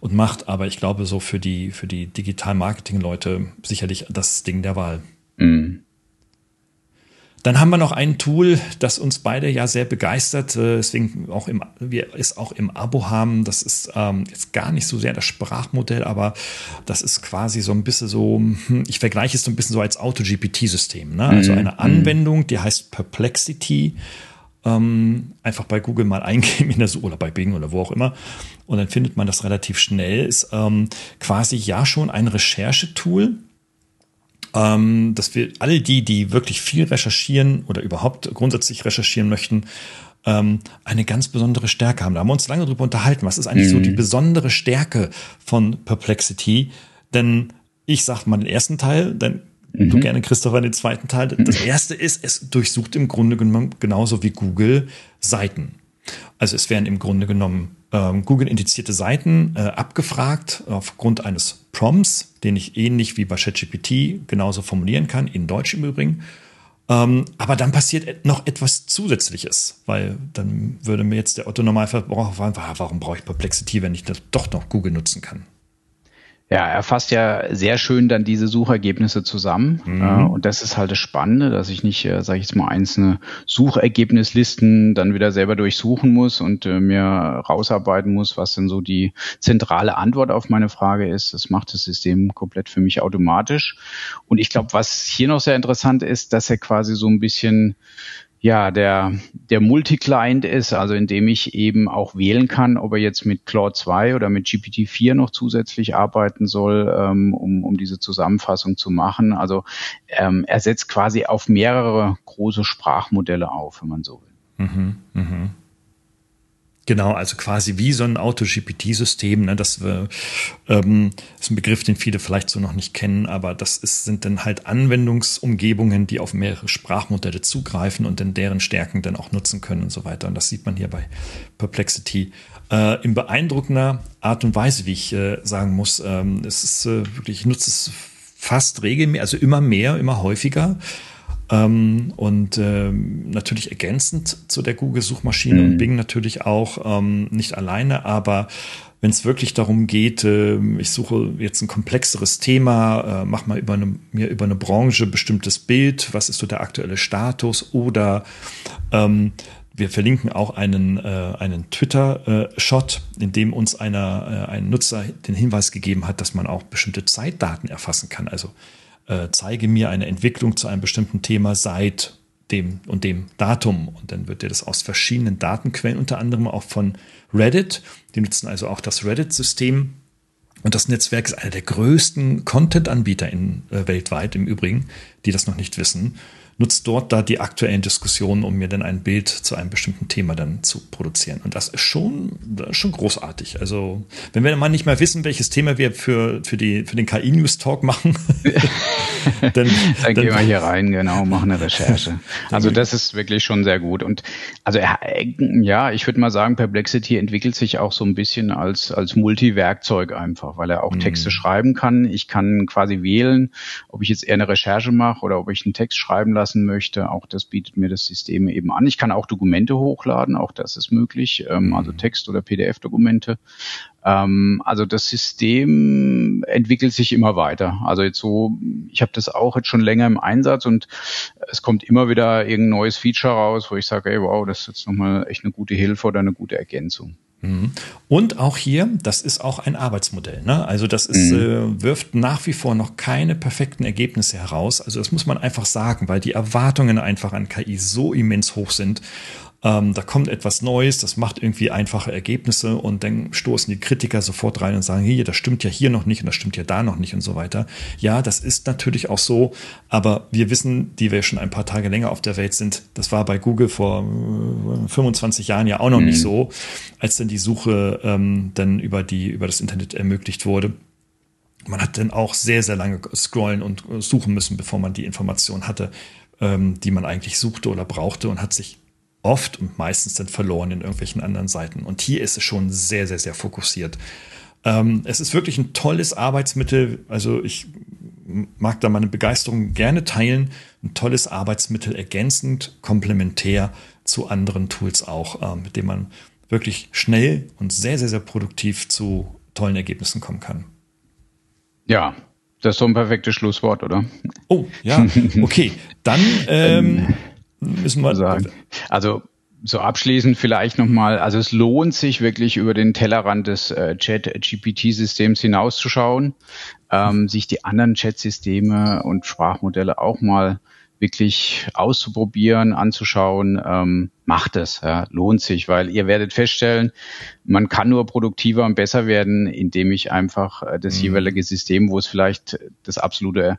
und macht. Aber ich glaube, so für die, für die Digital-Marketing-Leute sicherlich das Ding der Wahl. Mhm. Dann haben wir noch ein Tool, das uns beide ja sehr begeistert, äh, deswegen auch im, wir es auch im Abo haben. Das ist ähm, jetzt gar nicht so sehr das Sprachmodell, aber das ist quasi so ein bisschen so, hm, ich vergleiche es so ein bisschen so als Auto-GPT-System. Ne? Also mhm. eine mhm. Anwendung, die heißt Perplexity. Ähm, einfach bei Google mal [laughs] eingeben in der Suche oder bei Bing oder wo auch immer. Und dann findet man das relativ schnell. Ist ähm, quasi ja schon ein Recherchetool ähm, dass wir alle die, die wirklich viel recherchieren oder überhaupt grundsätzlich recherchieren möchten, ähm, eine ganz besondere Stärke haben. Da haben wir uns lange drüber unterhalten. Was ist eigentlich mhm. so die mhm. besondere Stärke von Perplexity? Denn ich sag mal den ersten Teil, dann mhm. du gerne, Christopher, den zweiten Teil. Das erste ist, es durchsucht im Grunde genommen genauso wie Google Seiten. Also es werden im Grunde genommen Google-indizierte Seiten äh, abgefragt aufgrund eines Prompts, den ich ähnlich wie bei ChatGPT genauso formulieren kann, in Deutsch im Übrigen. Ähm, aber dann passiert noch etwas Zusätzliches, weil dann würde mir jetzt der Otto-Normalverbraucher fragen, warum brauche ich Perplexity, wenn ich das doch noch Google nutzen kann? Ja, er fasst ja sehr schön dann diese Suchergebnisse zusammen. Mhm. Äh, und das ist halt das Spannende, dass ich nicht, äh, sage ich jetzt mal, einzelne Suchergebnislisten dann wieder selber durchsuchen muss und äh, mir rausarbeiten muss, was denn so die zentrale Antwort auf meine Frage ist. Das macht das System komplett für mich automatisch. Und ich glaube, was hier noch sehr interessant ist, dass er quasi so ein bisschen ja, der, der Multi-Client ist, also indem ich eben auch wählen kann, ob er jetzt mit Claude 2 oder mit GPT-4 noch zusätzlich arbeiten soll, ähm, um, um diese Zusammenfassung zu machen. Also ähm, er setzt quasi auf mehrere große Sprachmodelle auf, wenn man so will. Mhm, mh. Genau, also quasi wie so ein Auto-GPT-System. Ne? Das, ähm, ist ein Begriff, den viele vielleicht so noch nicht kennen, aber das ist, sind dann halt Anwendungsumgebungen, die auf mehrere Sprachmodelle zugreifen und dann deren Stärken dann auch nutzen können und so weiter. Und das sieht man hier bei Perplexity äh, in beeindruckender Art und Weise, wie ich äh, sagen muss. Ähm, es ist äh, wirklich, ich nutze es fast regelmäßig, also immer mehr, immer häufiger. Ähm, und ähm, natürlich ergänzend zu der Google-Suchmaschine mhm. und Bing natürlich auch ähm, nicht alleine, aber wenn es wirklich darum geht, äh, ich suche jetzt ein komplexeres Thema, äh, mach mal über eine, mir über eine Branche bestimmtes Bild, was ist so der aktuelle Status oder ähm, wir verlinken auch einen, äh, einen Twitter-Shot, in dem uns einer, äh, ein Nutzer den Hinweis gegeben hat, dass man auch bestimmte Zeitdaten erfassen kann. Also äh, zeige mir eine Entwicklung zu einem bestimmten Thema seit dem und dem Datum. Und dann wird dir das aus verschiedenen Datenquellen, unter anderem auch von Reddit. Die nutzen also auch das Reddit-System. Und das Netzwerk ist einer der größten Content-Anbieter in, äh, weltweit im Übrigen, die das noch nicht wissen nutzt dort da die aktuellen Diskussionen, um mir dann ein Bild zu einem bestimmten Thema dann zu produzieren. Und das ist schon, das ist schon großartig. Also, wenn wir mal nicht mehr wissen, welches Thema wir für, für, die, für den KI-News-Talk machen, [laughs] dann, dann, dann, gehen wir hier rein, genau, machen eine Recherche. [laughs] Also, das ist wirklich schon sehr gut. Und also, ja, ich würde mal sagen, Perplexity entwickelt sich auch so ein bisschen als, als Multi-Werkzeug einfach, weil er auch Texte mhm. schreiben kann. Ich kann quasi wählen, ob ich jetzt eher eine Recherche mache oder ob ich einen Text schreiben lasse lassen möchte, auch das bietet mir das System eben an. Ich kann auch Dokumente hochladen, auch das ist möglich, ähm, also mhm. Text- oder PDF-Dokumente. Ähm, also das System entwickelt sich immer weiter. Also jetzt so, ich habe das auch jetzt schon länger im Einsatz und es kommt immer wieder irgendein neues Feature raus, wo ich sage, ey, wow, das ist jetzt nochmal echt eine gute Hilfe oder eine gute Ergänzung. Mhm. Und auch hier, das ist auch ein Arbeitsmodell. Ne? Also das ist, mhm. äh, wirft nach wie vor noch keine perfekten Ergebnisse heraus. Also das muss man einfach sagen, weil die Erwartungen einfach an KI so immens hoch sind. Ähm, da kommt etwas Neues, das macht irgendwie einfache Ergebnisse und dann stoßen die Kritiker sofort rein und sagen, hier, das stimmt ja hier noch nicht und das stimmt ja da noch nicht und so weiter. Ja, das ist natürlich auch so, aber wir wissen, die wir schon ein paar Tage länger auf der Welt sind, das war bei Google vor 25 äh, Jahren ja auch noch mhm. nicht so, als dann die Suche ähm, dann über die, über das Internet ermöglicht wurde. Man hat dann auch sehr, sehr lange scrollen und suchen müssen, bevor man die Information hatte, ähm, die man eigentlich suchte oder brauchte und hat sich oft und meistens dann verloren in irgendwelchen anderen Seiten. Und hier ist es schon sehr, sehr, sehr fokussiert. Ähm, es ist wirklich ein tolles Arbeitsmittel. Also ich mag da meine Begeisterung gerne teilen. Ein tolles Arbeitsmittel, ergänzend, komplementär zu anderen Tools auch, äh, mit dem man wirklich schnell und sehr, sehr, sehr produktiv zu tollen Ergebnissen kommen kann. Ja, das ist so ein perfektes Schlusswort, oder? Oh, ja, [laughs] okay. Dann ähm, müssen wir sagen. Also so abschließend vielleicht nochmal, also es lohnt sich wirklich über den Tellerrand des äh, Chat-GPT-Systems hinauszuschauen, ähm, sich die anderen Chat-Systeme und Sprachmodelle auch mal wirklich auszuprobieren, anzuschauen, ähm, macht es, ja, lohnt sich, weil ihr werdet feststellen, man kann nur produktiver und besser werden, indem ich einfach äh, das mhm. jeweilige System, wo es vielleicht das absolute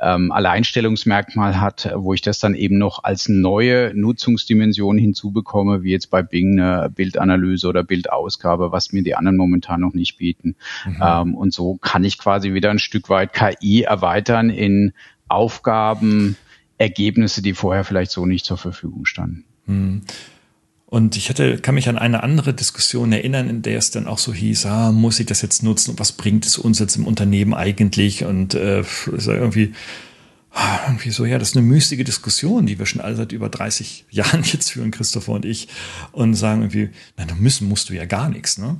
ähm, Alleinstellungsmerkmal hat, wo ich das dann eben noch als neue Nutzungsdimension hinzubekomme, wie jetzt bei Bing eine Bildanalyse oder Bildausgabe, was mir die anderen momentan noch nicht bieten. Mhm. Ähm, und so kann ich quasi wieder ein Stück weit KI erweitern in Aufgaben, Ergebnisse, die vorher vielleicht so nicht zur Verfügung standen. Hm. Und ich hatte, kann mich an eine andere Diskussion erinnern, in der es dann auch so hieß, ah, muss ich das jetzt nutzen und was bringt es uns jetzt im Unternehmen eigentlich? Und äh, irgendwie, ah, irgendwie so, ja, das ist eine müßige Diskussion, die wir schon alle seit über 30 [laughs] Jahren jetzt führen, Christopher und ich, und sagen irgendwie, nein, du müssen musst du ja gar nichts. Ne?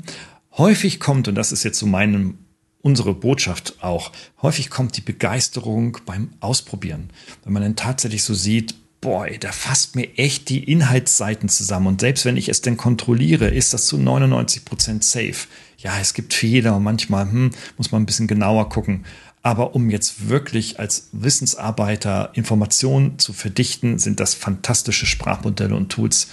Häufig kommt, und das ist jetzt so mein, unsere Botschaft auch. Häufig kommt die Begeisterung beim Ausprobieren. Wenn man dann tatsächlich so sieht, boah, da fasst mir echt die Inhaltsseiten zusammen. Und selbst wenn ich es denn kontrolliere, ist das zu 99 Prozent safe. Ja, es gibt Fehler und manchmal hm, muss man ein bisschen genauer gucken. Aber um jetzt wirklich als Wissensarbeiter Informationen zu verdichten, sind das fantastische Sprachmodelle und Tools,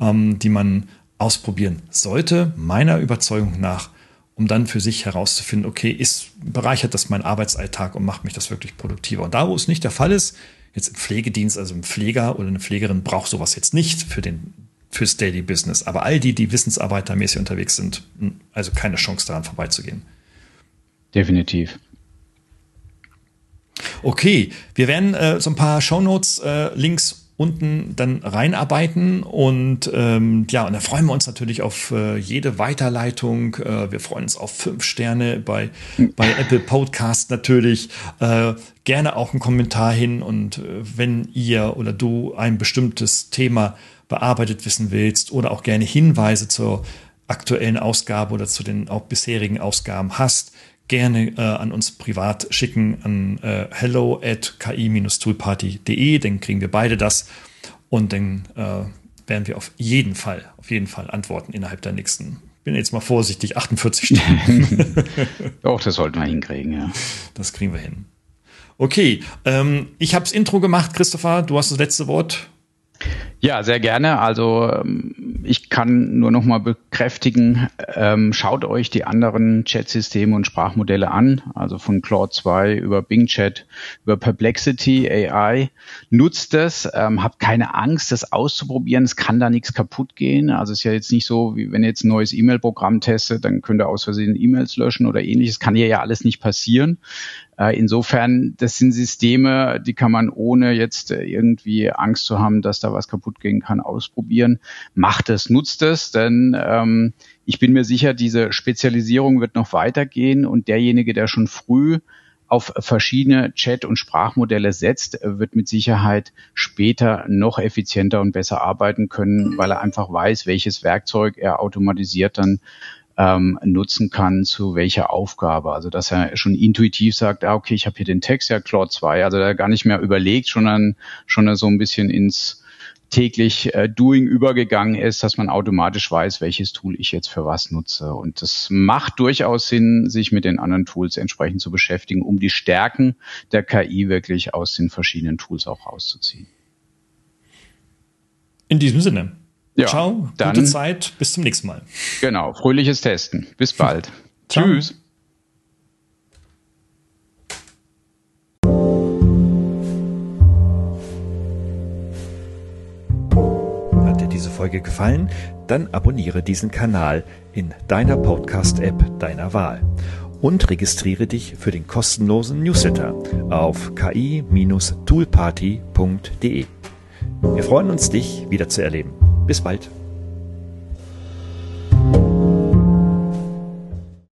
ähm, die man ausprobieren sollte, meiner Überzeugung nach um dann für sich herauszufinden, okay, ist, bereichert das meinen Arbeitsalltag und macht mich das wirklich produktiver. Und da, wo es nicht der Fall ist, jetzt im Pflegedienst, also ein Pfleger oder eine Pflegerin braucht sowas jetzt nicht für den fürs Daily Business. Aber all die, die wissensarbeitermäßig unterwegs sind, hm, also keine Chance daran vorbeizugehen. Definitiv. Okay, wir werden äh, so ein paar Shownotes, äh, Links unten dann reinarbeiten. Und ähm, ja, und da freuen wir uns natürlich auf äh, jede Weiterleitung. Äh, wir freuen uns auf fünf Sterne bei, bei Apple Podcast natürlich. Äh, gerne auch einen Kommentar hin. Und äh, wenn ihr oder du ein bestimmtes Thema bearbeitet wissen willst oder auch gerne Hinweise zur aktuellen Ausgabe oder zu den auch bisherigen Ausgaben hast, gerne äh, an uns privat schicken an äh, hello at ki-toolparty.de, dann kriegen wir beide das und dann äh, werden wir auf jeden Fall, auf jeden Fall antworten innerhalb der nächsten, bin jetzt mal vorsichtig, 48 Stunden. [laughs] [laughs] Doch, das sollten wir hinkriegen, ja. Das kriegen wir hin. Okay, ähm, ich habe das Intro gemacht, Christopher, du hast das letzte Wort. Ja, sehr gerne. Also ähm, ich kann nur noch mal bekräftigen, ähm, schaut euch die anderen Chat-Systeme und Sprachmodelle an, also von Claude 2 über Bing Chat, über Perplexity AI. Nutzt es, ähm, habt keine Angst, das auszuprobieren. Es kann da nichts kaputt gehen. Also es ist ja jetzt nicht so, wie wenn ihr jetzt ein neues E-Mail-Programm testet, dann könnt ihr aus Versehen E-Mails löschen oder ähnliches. Kann hier ja alles nicht passieren. Äh, insofern, das sind Systeme, die kann man ohne jetzt äh, irgendwie Angst zu haben, dass da was kaputt gehen kann, ausprobieren. Macht es, nutzt es, denn ähm, ich bin mir sicher, diese Spezialisierung wird noch weitergehen und derjenige, der schon früh auf verschiedene Chat- und Sprachmodelle setzt, wird mit Sicherheit später noch effizienter und besser arbeiten können, weil er einfach weiß, welches Werkzeug er automatisiert dann ähm, nutzen kann, zu welcher Aufgabe. Also dass er schon intuitiv sagt, ah, okay, ich habe hier den Text, ja, Claude 2, also da gar nicht mehr überlegt, sondern schon so ein bisschen ins täglich äh, Doing übergegangen ist, dass man automatisch weiß, welches Tool ich jetzt für was nutze. Und das macht durchaus Sinn, sich mit den anderen Tools entsprechend zu beschäftigen, um die Stärken der KI wirklich aus den verschiedenen Tools auch rauszuziehen. In diesem Sinne. Ja, Ciao, dann, gute Zeit, bis zum nächsten Mal. Genau, fröhliches Testen. Bis bald. [laughs] Tschüss. Hat dir diese Folge gefallen? Dann abonniere diesen Kanal in deiner Podcast-App deiner Wahl und registriere dich für den kostenlosen Newsletter auf ki-toolparty.de. Wir freuen uns, dich wieder zu erleben. Bis bald.